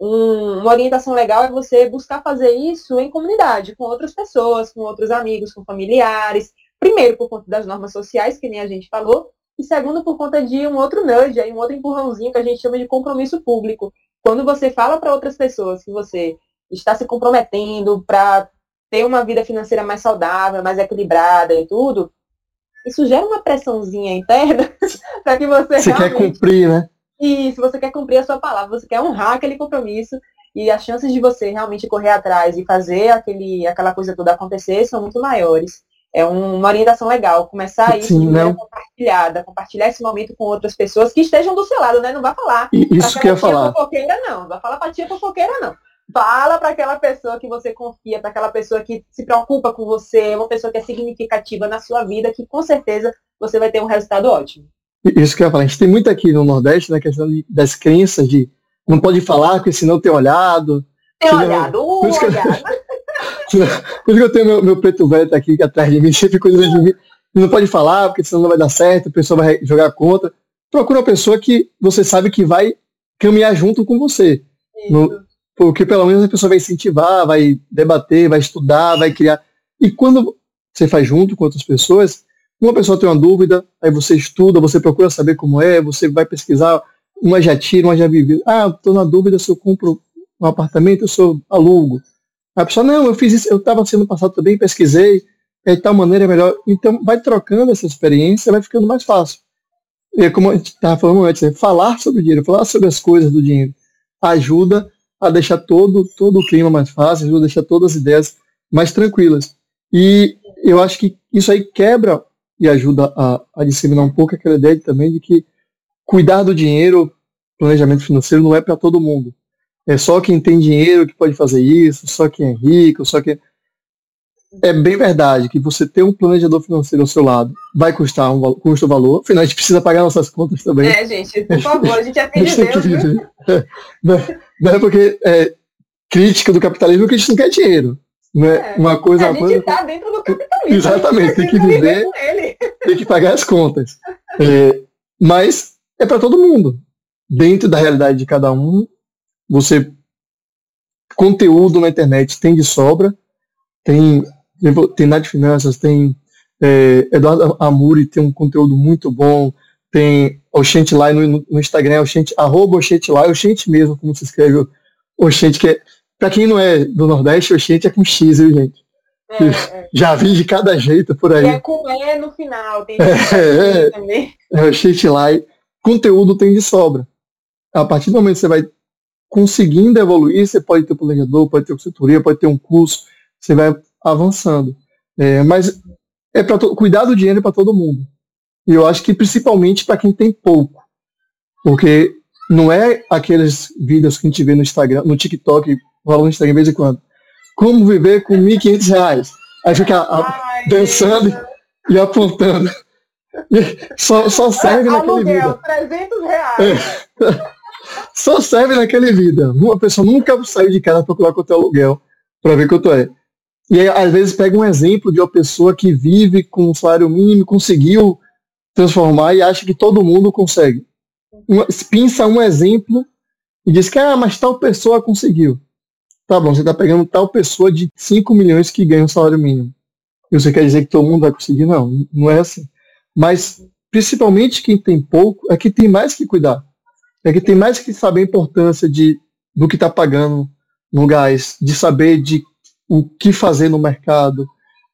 um, uma orientação legal é você buscar fazer isso em comunidade, com outras pessoas, com outros amigos, com familiares. Primeiro, por conta das normas sociais, que nem a gente falou, e segundo, por conta de um outro nudge, um outro empurrãozinho que a gente chama de compromisso público. Quando você fala para outras pessoas que você está se comprometendo para ter uma vida financeira mais saudável, mais equilibrada e tudo, isso gera uma pressãozinha interna para que você,
você realmente... quer cumprir, né?
Isso, você quer cumprir a sua palavra, você quer honrar aquele compromisso e as chances de você realmente correr atrás e fazer aquele, aquela coisa toda acontecer são muito maiores é uma orientação legal, começar isso Sim, de maneira compartilhada, compartilhar esse momento com outras pessoas que estejam do seu lado, né? Não vai falar.
Isso que eu ia falar.
fofoqueira, não. Não vai falar pra tia fofoqueira, não. Fala para aquela pessoa que você confia, para aquela pessoa que se preocupa com você, uma pessoa que é significativa na sua vida, que com certeza você vai ter um resultado ótimo.
Isso que eu ia falar. A gente tem muito aqui no Nordeste, na né, questão das crenças de não pode falar, porque senão tem olhado.
Tem olhado, uh, olhado.
Por isso que eu tenho meu, meu preto velho tá aqui atrás de mim, sempre cuidando de mim. Não pode falar, porque senão não vai dar certo, a pessoa vai jogar contra. Procura uma pessoa que você sabe que vai caminhar junto com você. No, porque pelo menos a pessoa vai incentivar, vai debater, vai estudar, vai criar. E quando você faz junto com outras pessoas, uma pessoa tem uma dúvida, aí você estuda, você procura saber como é, você vai pesquisar, uma já tira, uma já vive. Ah, estou na dúvida se eu compro um apartamento, se eu alugo. A pessoa, não, eu fiz isso, eu estava sendo passado também, pesquisei, é, de tal maneira é melhor. Então, vai trocando essa experiência, vai ficando mais fácil. E é como a gente estava falando antes, né, falar sobre o dinheiro, falar sobre as coisas do dinheiro, ajuda a deixar todo, todo o clima mais fácil, ajuda a deixar todas as ideias mais tranquilas. E eu acho que isso aí quebra e ajuda a, a disseminar um pouco aquela ideia também de que cuidar do dinheiro, planejamento financeiro, não é para todo mundo é só quem tem dinheiro que pode fazer isso, só quem é rico, só quem. É bem verdade que você ter um planejador financeiro ao seu lado vai custar um custo valor, afinal a gente precisa pagar nossas contas também.
É, gente, por favor, a gente é filho de Deus.
Que, não, é porque é crítica do capitalismo que a gente não quer dinheiro. Não é, é uma coisa.
A gente está dentro do capitalismo.
Exatamente, tem que viver, tem que pagar as contas. É, mas é para todo mundo. Dentro da realidade de cada um, você conteúdo na internet tem de sobra, tem tem Nath Finanças, tem é, Eduardo Amuri tem um conteúdo muito bom, tem Oxente lá no, no Instagram, Oxente, arroba Oxente lá, Oxente mesmo, como se escreve Oxente, que é, pra quem não é do Nordeste, Oxente é com X, viu, gente? É, é. Já vi de cada jeito por aí. E
é com E no final, tem é, é, também. É,
Oxente lá, conteúdo tem de sobra. A partir do momento que você vai conseguindo evoluir, você pode ter um planejador, pode ter consultoria, pode ter um curso, você vai avançando. É, mas é para cuidar do dinheiro é para todo mundo. E eu acho que principalmente para quem tem pouco. Porque não é aqueles vídeos que a gente vê no Instagram, no TikTok, rolando no Instagram de vez em quando. Como viver com 1.500 reais. Aí fica a, Ai, dançando e apontando. só, só serve naquele vídeo.
300 reais. É.
Só serve naquele vídeo. Uma pessoa nunca saiu de casa para procurar quanto é aluguel, para ver quanto é. E aí, às vezes pega um exemplo de uma pessoa que vive com um salário mínimo, conseguiu transformar e acha que todo mundo consegue. Uma, pinça um exemplo e diz que, ah, mas tal pessoa conseguiu. Tá bom, você está pegando tal pessoa de 5 milhões que ganha um salário mínimo. E você quer dizer que todo mundo vai conseguir? Não, não é assim. Mas, principalmente quem tem pouco, é que tem mais que cuidar. É que tem mais que saber a importância de, do que está pagando no gás, de saber de o que fazer no mercado,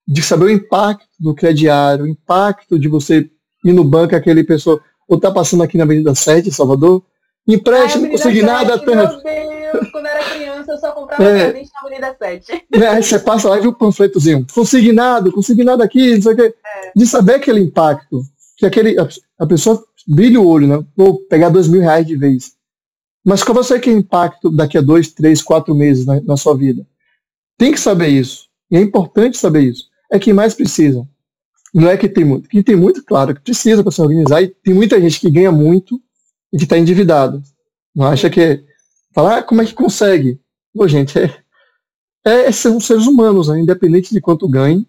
de saber o impacto do crediário, o impacto de você ir no banco, aquele pessoa, ou tá passando aqui na Avenida 7, em Salvador, empréstimo, não consegui nada.
Meu Deus, quando era criança eu só comprava é, presente na Avenida 7.
É, aí você passa lá e vê o panfletozinho, consignado, consignado aqui, não sei o quê. É. De saber aquele impacto, que aquele, a, a pessoa brilha o olho, né? Vou pegar dois mil reais de vez. Mas qual vai ser o impacto daqui a dois, três, quatro meses na, na sua vida? Tem que saber isso. E é importante saber isso. É quem mais precisa. Não é que tem muito. Quem tem muito, claro, que precisa para se organizar. E tem muita gente que ganha muito e que está endividado. Não acha que é. Falar, ah, como é que consegue? Pô, gente, é, é, é são seres humanos, né? independente de quanto ganhe,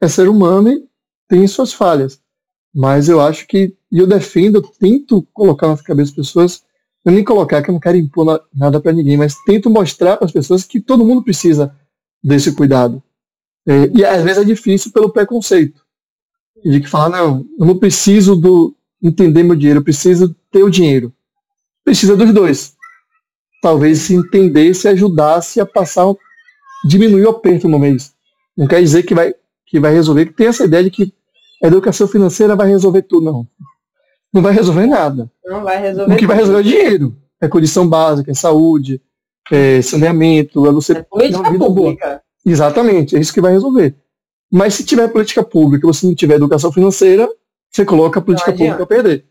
é ser humano e tem suas falhas. Mas eu acho que, e eu defendo, tento colocar nas cabeças das pessoas, eu nem colocar que eu não quero impor nada para ninguém, mas tento mostrar para as pessoas que todo mundo precisa desse cuidado. É, e às vezes é difícil pelo preconceito. De que falar, não, eu não preciso do entender meu dinheiro, eu preciso ter o dinheiro. Precisa dos dois. Talvez se entendesse ajudasse a passar, diminuir o aperto no mês. Não quer dizer que vai, que vai resolver, que tem essa ideia de que a educação financeira vai resolver tudo, não. Não vai resolver nada.
Não vai resolver.
O que vai resolver é dinheiro. É condição básica, é saúde, é, saneamento, é você é
política uma vida pública. boa.
Exatamente, é isso que vai resolver. Mas se tiver política pública, você não tiver educação financeira, você coloca a política pública a perder.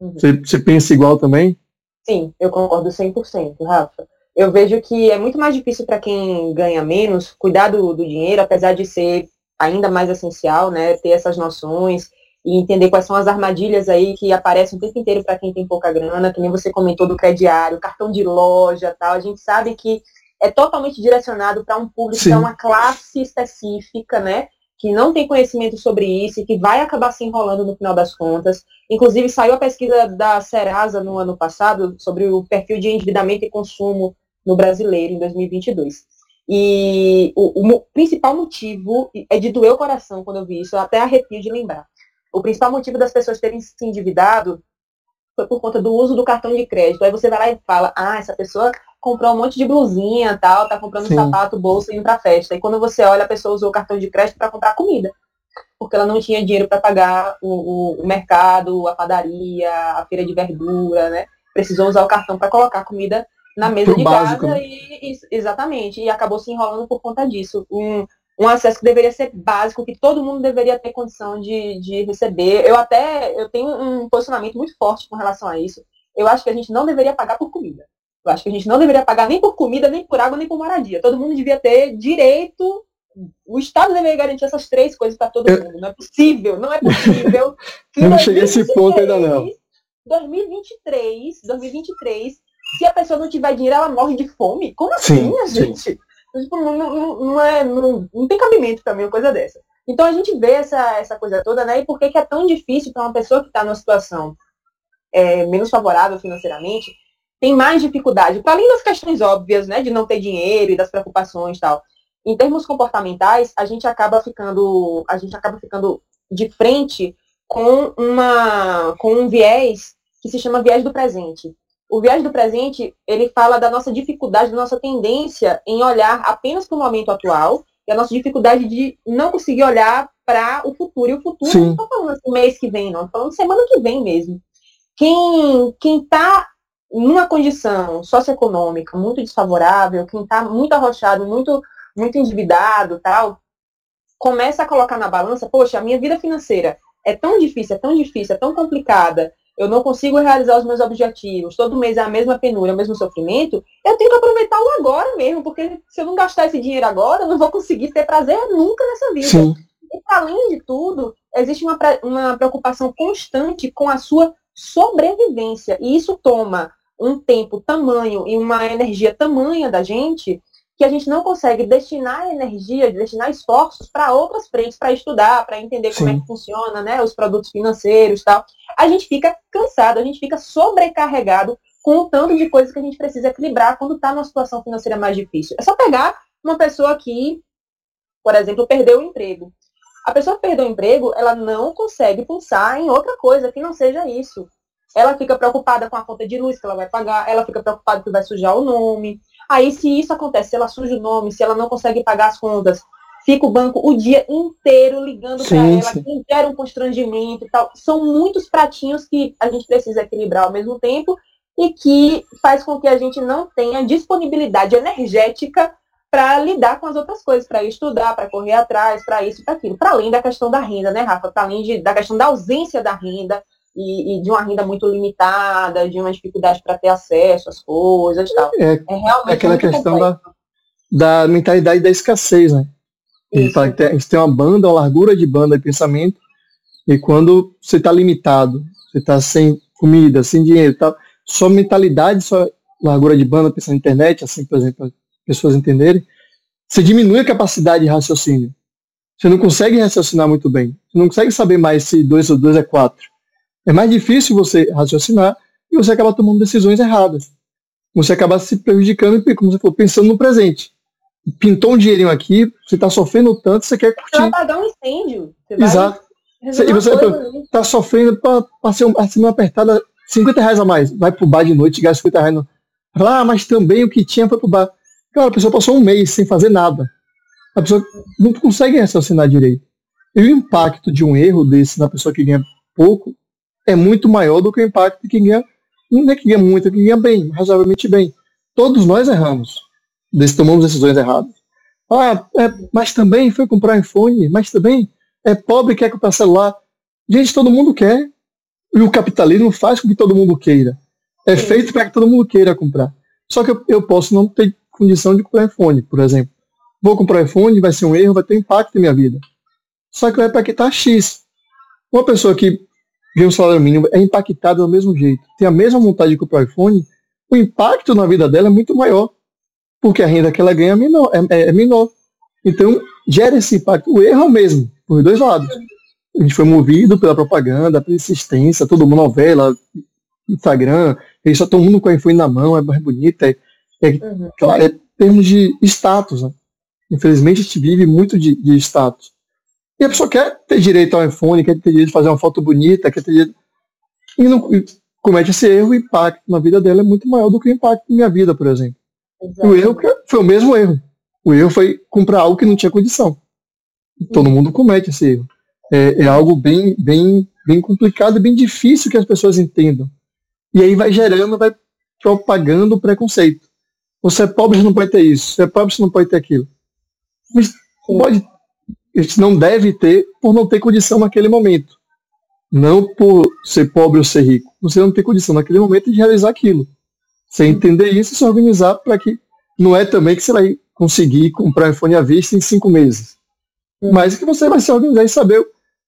Uhum. Você, você pensa igual também?
Sim, eu concordo 100%, Rafa. Eu vejo que é muito mais difícil para quem ganha menos cuidar do, do dinheiro, apesar de ser ainda mais essencial, né, ter essas noções e entender quais são as armadilhas aí que aparecem o tempo inteiro para quem tem pouca grana, que nem você comentou do crediário, cartão de loja, tal. A gente sabe que é totalmente direcionado para um público, para uma classe específica, né? Que não tem conhecimento sobre isso e que vai acabar se enrolando no final das contas. Inclusive, saiu a pesquisa da Serasa no ano passado sobre o perfil de endividamento e consumo no brasileiro em 2022. E o, o principal motivo é de doer o coração quando eu vi isso, eu até arrepio de lembrar o principal motivo das pessoas terem se endividado foi por conta do uso do cartão de crédito. Aí você vai lá e fala, ah, essa pessoa comprou um monte de blusinha, tal, tá comprando Sim. sapato, bolsa e indo pra festa. E quando você olha, a pessoa usou o cartão de crédito para comprar comida. Porque ela não tinha dinheiro para pagar o, o, o, mercado, a padaria, a feira de verdura, né? Precisou usar o cartão para colocar comida na mesa Pro de básico, casa né? e, e, exatamente. E acabou se enrolando por conta disso. Um, um acesso que deveria ser básico, que todo mundo deveria ter condição de, de receber. Eu até eu tenho um posicionamento muito forte com relação a isso. Eu acho que a gente não deveria pagar por comida. Eu acho que a gente não deveria pagar nem por comida, nem por água, nem por moradia. Todo mundo devia ter direito. O Estado deveria garantir essas três coisas para todo mundo. Não é possível, não é possível.
Eu não cheguei a esse ponto ainda não.
2023, 2023, se a pessoa não tiver dinheiro, ela morre de fome? Como assim, sim, gente? Sim. Tipo, não, não, não, é, não, não tem cabimento para mim uma coisa dessa. Então a gente vê essa, essa coisa toda, né? E por que, que é tão difícil para uma pessoa que está numa situação é, menos favorável financeiramente, tem mais dificuldade, para além das questões óbvias, né? De não ter dinheiro e das preocupações e tal. Em termos comportamentais, a gente acaba ficando, a gente acaba ficando de frente com uma com um viés que se chama viés do presente. O viagem do presente, ele fala da nossa dificuldade, da nossa tendência em olhar apenas para o momento atual e a nossa dificuldade de não conseguir olhar para o futuro. E o futuro, Sim. não estou falando assim, mês que vem, não, estou falando semana que vem mesmo. Quem está numa condição socioeconômica muito desfavorável, quem está muito arrochado, muito, muito endividado tal, começa a colocar na balança, poxa, a minha vida financeira é tão difícil, é tão difícil, é tão complicada, eu não consigo realizar os meus objetivos, todo mês é a mesma penúria, o mesmo sofrimento, eu tenho que aproveitar o agora mesmo, porque se eu não gastar esse dinheiro agora, eu não vou conseguir ter prazer nunca nessa vida. Sim. E além de tudo, existe uma, uma preocupação constante com a sua sobrevivência. E isso toma um tempo tamanho e uma energia tamanha da gente que a gente não consegue destinar energia, destinar esforços para outras frentes, para estudar, para entender como Sim. é que funciona, né, os produtos financeiros tal. A gente fica cansado, a gente fica sobrecarregado com o tanto de coisas que a gente precisa equilibrar quando está numa situação financeira mais difícil. É só pegar uma pessoa que, por exemplo, perdeu o emprego. A pessoa que perdeu o emprego, ela não consegue pensar em outra coisa que não seja isso. Ela fica preocupada com a conta de luz que ela vai pagar, ela fica preocupada que vai sujar o nome, Aí, se isso acontece, se ela suja o nome, se ela não consegue pagar as contas, fica o banco o dia inteiro ligando para ela, que gera um constrangimento e tal. São muitos pratinhos que a gente precisa equilibrar ao mesmo tempo e que faz com que a gente não tenha disponibilidade energética para lidar com as outras coisas, para estudar, para correr atrás, para isso, para aquilo. Para além da questão da renda, né, Rafa? Para além de, da questão da ausência da renda, e, e, de uma renda muito limitada, de uma dificuldade para ter acesso às coisas tal.
É, é realmente é aquela questão da, da mentalidade da escassez, né? A gente tem uma banda, uma largura de banda de pensamento, e quando você está limitado, você está sem comida, sem dinheiro tal, sua mentalidade, sua largura de banda, pensando na internet, assim, por exemplo, para pessoas entenderem, você diminui a capacidade de raciocínio. Você não consegue raciocinar muito bem. Você não consegue saber mais se 2 ou 2 é 4. É mais difícil você raciocinar e você acaba tomando decisões erradas. Você acaba se prejudicando e, como você falou, pensando no presente. Pintou um dinheirinho aqui, você está sofrendo tanto, você quer curtir. Você vai
apagar um incêndio.
Exato. e você está sofrendo para ser uma semana apertada, 50 reais a mais. Vai pro bar de noite gasta 50 reais. No... Fala, ah, mas também o que tinha foi pro bar. Cara, a pessoa passou um mês sem fazer nada. A pessoa não consegue raciocinar direito. E o impacto de um erro desse na pessoa que ganha pouco é muito maior do que o impacto de quem ganha, não é que ganha muito, é que ganha bem, razoavelmente bem. Todos nós erramos, tomamos decisões erradas. Ah, é, mas também foi comprar iPhone, mas também é pobre quer comprar celular. Gente, todo mundo quer. E o capitalismo faz com que todo mundo queira. É feito para que todo mundo queira comprar. Só que eu, eu, posso não ter condição de comprar iPhone, por exemplo. Vou comprar iPhone, vai ser um erro, vai ter impacto na minha vida. Só que vai para que tá X. Uma pessoa que ganha um salário mínimo é impactada do mesmo jeito, tem a mesma vontade de comprar iPhone, o impacto na vida dela é muito maior, porque a renda que ela ganha é menor. É, é menor. Então, gera esse impacto. O erro é o mesmo, por dois lados. A gente foi movido pela propaganda, pela insistência, todo mundo novela, Instagram, e só todo mundo com o iPhone na mão, é mais bonito, é, é, uhum. claro, é termos de status. Né? Infelizmente, a gente vive muito de, de status. E a pessoa quer ter direito ao iPhone, quer ter direito de fazer uma foto bonita, quer ter direito. E, não, e comete esse erro, o impacto na vida dela é muito maior do que o impacto na minha vida, por exemplo. O erro foi o mesmo erro. O erro foi comprar algo que não tinha condição. Todo mundo comete esse erro. É, é, algo bem, bem, bem complicado e bem difícil que as pessoas entendam. E aí vai gerando, vai propagando o preconceito. Você é pobre, você não pode ter isso. Você é pobre, você não pode ter aquilo. Mas pode a gente não deve ter por não ter condição naquele momento. Não por ser pobre ou ser rico. Você não tem condição naquele momento de realizar aquilo. Você entender isso e se organizar para que não é também que você vai conseguir comprar iPhone à vista em cinco meses. Mas que você vai se organizar e saber,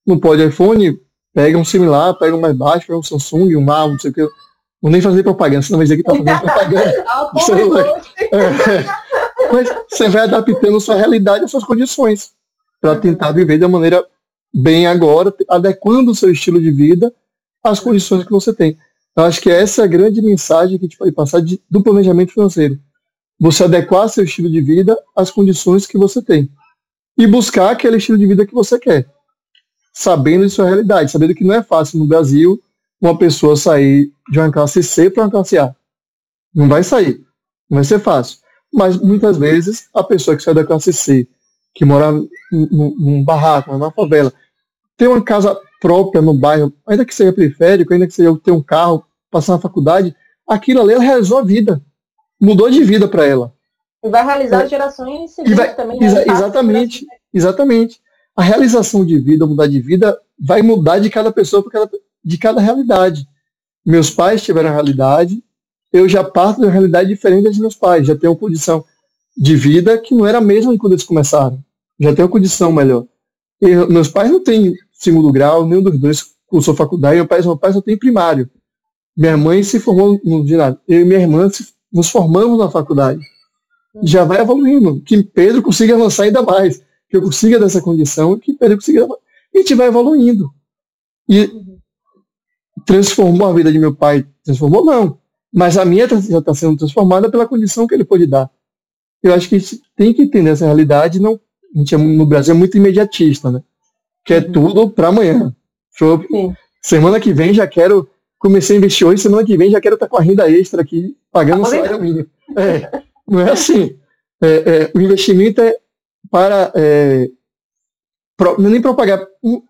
não pode iPhone, pega um similar, pega um mais baixo, pega um Samsung, um mal, não sei o que. Vou nem fazer propaganda, senão vai dizer que está fazendo propaganda. é. Mas você vai adaptando a sua realidade às suas condições para tentar viver da maneira bem agora, adequando o seu estilo de vida às condições que você tem. Eu acho que essa é a grande mensagem que a gente pode passar de, do planejamento financeiro. Você adequar seu estilo de vida às condições que você tem. E buscar aquele estilo de vida que você quer. Sabendo de sua realidade, sabendo que não é fácil no Brasil uma pessoa sair de uma classe C para uma classe A. Não vai sair. Não vai ser fácil. Mas muitas vezes a pessoa que sai da classe C que mora num, num barraco, numa favela, ter uma casa própria no bairro, ainda que seja periférico, ainda que seja ter um carro, passar na faculdade, aquilo ali ela realizou a vida. Mudou de vida para ela.
E vai realizar é, gerações seguintes
vai, também. Né? Exa exatamente, exatamente. A realização de vida, mudar de vida, vai mudar de cada pessoa, de cada realidade. Meus pais tiveram a realidade, eu já parto de uma realidade diferente dos meus pais, já tenho uma condição de vida que não era a mesma quando eles começaram. Já tenho uma condição melhor. E meus pais não têm segundo grau, nenhum dos dois cursou faculdade, meu pai, meu pai só tem primário. Minha mãe se formou no ginásio. Eu e minha irmã nos formamos na faculdade. Já vai evoluindo. Que Pedro consiga avançar ainda mais. Que eu consiga dessa condição, que Pedro consiga. E a gente vai evoluindo. E transformou a vida de meu pai. Transformou, não. Mas a minha já está sendo transformada pela condição que ele pôde dar. Eu acho que a gente tem que entender essa realidade. Não, a gente é, no Brasil é muito imediatista, né? Que é uhum. tudo para amanhã. Semana que vem já quero comecei a investir hoje, semana que vem já quero estar com a renda extra aqui, pagando o salário mínimo. É, não é assim. É, é, o investimento é para é, pro, é nem propagar, um,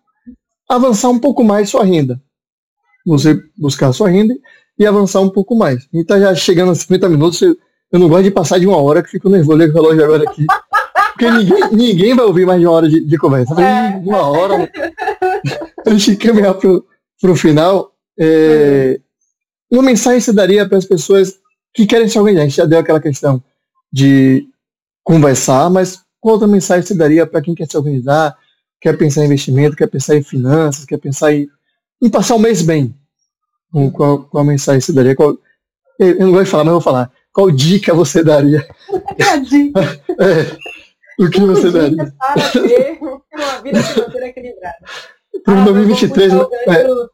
avançar um pouco mais sua renda. Você buscar sua renda e avançar um pouco mais. E está já chegando a 50 minutos, eu, eu não gosto de passar de uma hora, que fico nervoso com o relógio agora aqui. Porque ninguém, ninguém vai ouvir mais de uma hora de, de conversa. É. Uma hora. Né? Antes de caminhar para o final, é, uma mensagem você daria para as pessoas que querem se organizar? A gente já deu aquela questão de conversar, mas qual outra mensagem você daria para quem quer se organizar, quer pensar em investimento, quer pensar em finanças, quer pensar em, em passar o mês bem? Qual, qual mensagem você daria? Qual, eu não gosto de falar, mas vou falar. Qual dica você daria? é, o que você daria? Para ter uma vida financeira equilibrada. Para ah, 2023, é,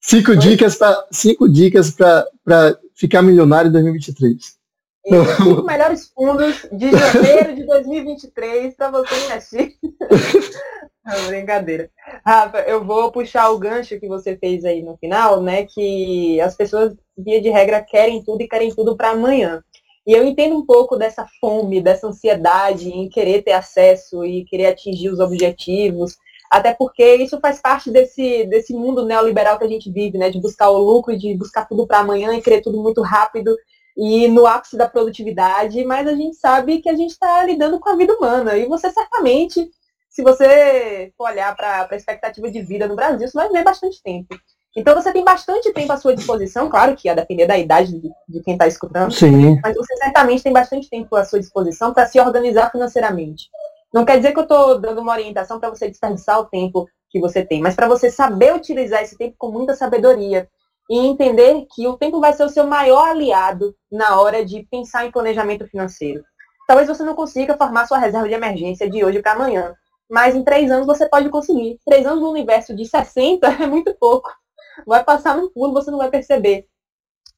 Cinco dicas para cinco dicas para ficar milionário em 2023.
Os cinco melhores fundos de janeiro de 2023 para você investir. Não, brincadeira. Rafa, eu vou puxar o gancho que você fez aí no final, né? Que as pessoas, via de regra, querem tudo e querem tudo para amanhã. E eu entendo um pouco dessa fome, dessa ansiedade em querer ter acesso e querer atingir os objetivos até porque isso faz parte desse, desse mundo neoliberal que a gente vive, né? De buscar o lucro, de buscar tudo para amanhã e querer tudo muito rápido e no ápice da produtividade, mas a gente sabe que a gente está lidando com a vida humana. E você certamente, se você for olhar para a expectativa de vida no Brasil, você vai ver bastante tempo. Então você tem bastante tempo à sua disposição, claro que a depender da idade de, de quem está escutando,
Sim.
mas você certamente tem bastante tempo à sua disposição para se organizar financeiramente. Não quer dizer que eu estou dando uma orientação para você desperdiçar o tempo que você tem, mas para você saber utilizar esse tempo com muita sabedoria e entender que o tempo vai ser o seu maior aliado na hora de pensar em planejamento financeiro. Talvez você não consiga formar sua reserva de emergência de hoje para amanhã, mas em três anos você pode conseguir. Três anos no universo de 60 é muito pouco. Vai passar no pulo, você não vai perceber.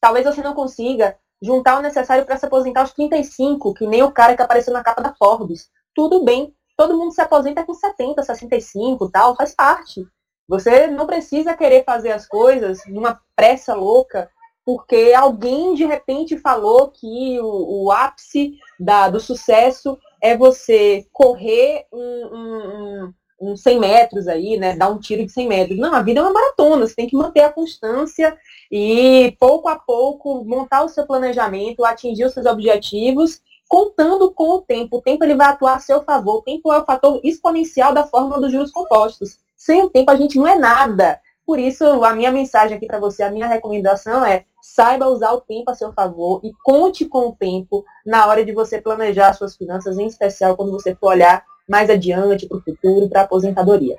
Talvez você não consiga juntar o necessário para se aposentar aos 35, que nem o cara que apareceu na capa da Forbes tudo bem. Todo mundo se aposenta com 70, 65 tal, faz parte. Você não precisa querer fazer as coisas numa pressa louca, porque alguém de repente falou que o, o ápice da, do sucesso é você correr um, um, um, 100 metros aí, né? Dar um tiro de 100 metros. Não, a vida é uma maratona, você tem que manter a constância e pouco a pouco montar o seu planejamento, atingir os seus objetivos contando com o tempo. O tempo ele vai atuar a seu favor. O tempo é o fator exponencial da fórmula dos juros compostos. Sem o tempo a gente não é nada. Por isso, a minha mensagem aqui para você, a minha recomendação é saiba usar o tempo a seu favor e conte com o tempo na hora de você planejar suas finanças, em especial quando você for olhar mais adiante para o futuro, para a aposentadoria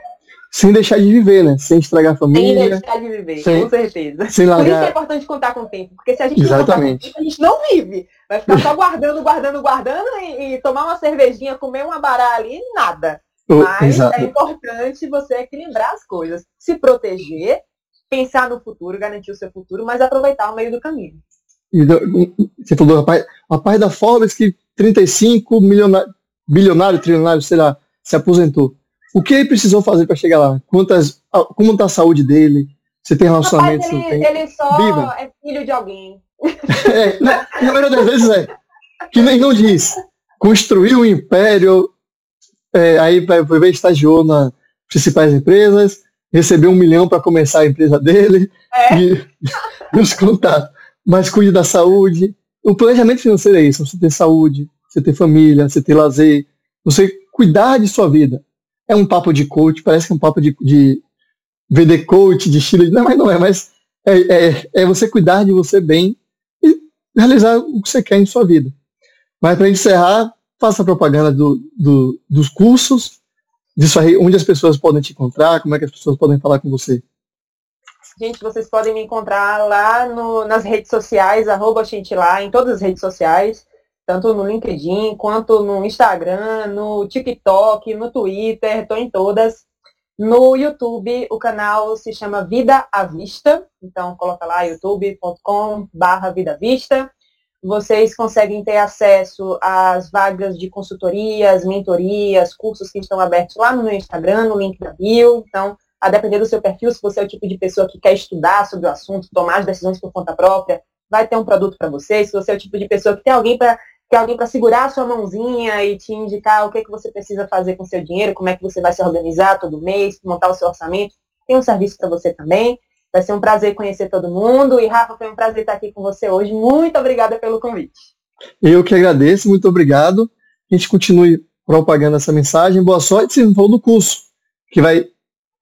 sem deixar de viver, né? Sem estragar a família.
Sem deixar de viver, sem, com certeza. Sem largar... Por isso é importante contar com o tempo, porque se a gente
Exatamente.
não contar com o tempo, a gente não vive. Vai ficar só guardando, guardando, guardando e, e, tomar uma cervejinha, comer uma bará ali, nada. Mas exato. é importante você equilibrar as coisas. Se proteger, pensar no futuro, garantir o seu futuro, mas aproveitar o meio do caminho.
Você falou, rapaz, rapaz da Forbes que 35 milionário, bilionário, trilionário, sei lá, se aposentou. O que ele precisou fazer para chegar lá? Quantas, como está a saúde dele? Você tem relacionamento?
Rapaz, ele, ele só Viva. é filho de alguém.
É, na, na maioria das vezes é. Que nem não diz. Construiu um império, é, aí foi ver, estagiou nas principais empresas, recebeu um milhão para começar a empresa dele é. e, e os contatos. Mas cuide da saúde. O planejamento financeiro é isso, você ter saúde, você ter família, você ter lazer, você cuidar de sua vida é um papo de coach, parece que é um papo de, de, vender coach de estilo, não, mas não é, mas é, é, é você cuidar de você bem e realizar o que você quer em sua vida. Mas para encerrar, faça propaganda do, do, dos cursos, disso aí, onde as pessoas podem te encontrar, como é que as pessoas podem falar com você.
Gente, vocês podem me encontrar lá no, nas redes sociais, arroba lá, em todas as redes sociais, tanto no LinkedIn, quanto no Instagram, no TikTok, no Twitter, estou em todas. No YouTube, o canal se chama Vida à Vista, então coloca lá youtube.com barra Vida Vista. Vocês conseguem ter acesso às vagas de consultorias, mentorias, cursos que estão abertos lá no meu Instagram, no link da bio. Então, a depender do seu perfil, se você é o tipo de pessoa que quer estudar sobre o assunto, tomar as decisões por conta própria, vai ter um produto para você. Se você é o tipo de pessoa que tem alguém para que alguém para segurar a sua mãozinha e te indicar o que, que você precisa fazer com seu dinheiro, como é que você vai se organizar todo mês, montar o seu orçamento, tem um serviço para você também. Vai ser um prazer conhecer todo mundo. E, Rafa, foi um prazer estar aqui com você hoje. Muito obrigada pelo convite.
Eu que agradeço, muito obrigado. A gente continue propagando essa mensagem. Boa sorte. Você falou do curso, que vai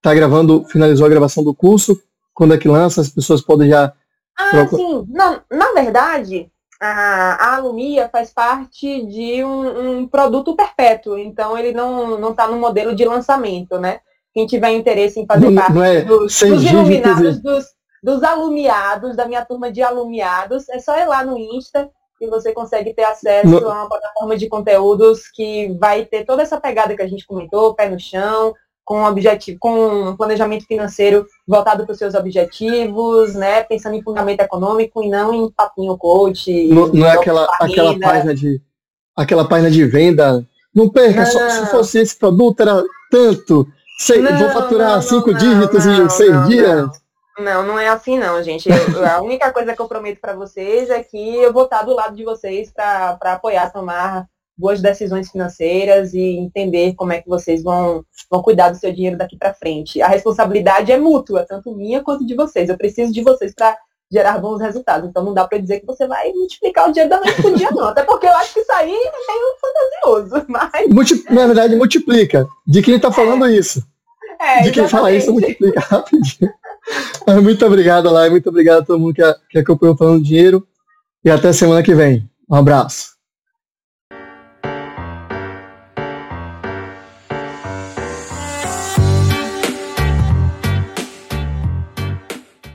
Tá gravando, finalizou a gravação do curso? Quando é que lança? As pessoas podem já.
Ah, sim. Não, na verdade, a, a Alumia faz parte de um, um, produto perpétuo, então ele não está no modelo de lançamento, né? Quem tiver interesse em fazer não, parte não é dos, dos iluminados, dos, dos alumiados, da minha turma de alumiados, é só ir lá no Insta e você consegue ter acesso não. a uma plataforma de conteúdos que vai ter toda essa pegada que a gente comentou, pé no chão, com objetivo, com um planejamento financeiro voltado para os seus objetivos, né? Pensando em fundamento econômico e não em papinho coach.
Não, não é aquela, aquela página de aquela página de venda. Não perca, só, se fosse esse produto era tanto. Sei, não, vou faturar não, cinco não, dígitos em seis dias.
Não, não é assim não, gente. Eu, a única coisa que eu prometo para vocês é que eu vou estar do lado de vocês para apoiar, tomar boas decisões financeiras e entender como é que vocês vão, vão cuidar do seu dinheiro daqui para frente. A responsabilidade é mútua, tanto minha quanto de vocês. Eu preciso de vocês para gerar bons resultados. Então não dá para dizer que você vai multiplicar o dinheiro da noite pro dia, não. Até porque eu acho que isso aí é meio fantasioso. Mas...
Multi... Na verdade, multiplica. De quem está falando é. isso. É, de quem fala isso, multiplica rapidinho. muito obrigado, lá, muito obrigado a todo mundo que, que acompanhou falando dinheiro. E até semana que vem. Um abraço.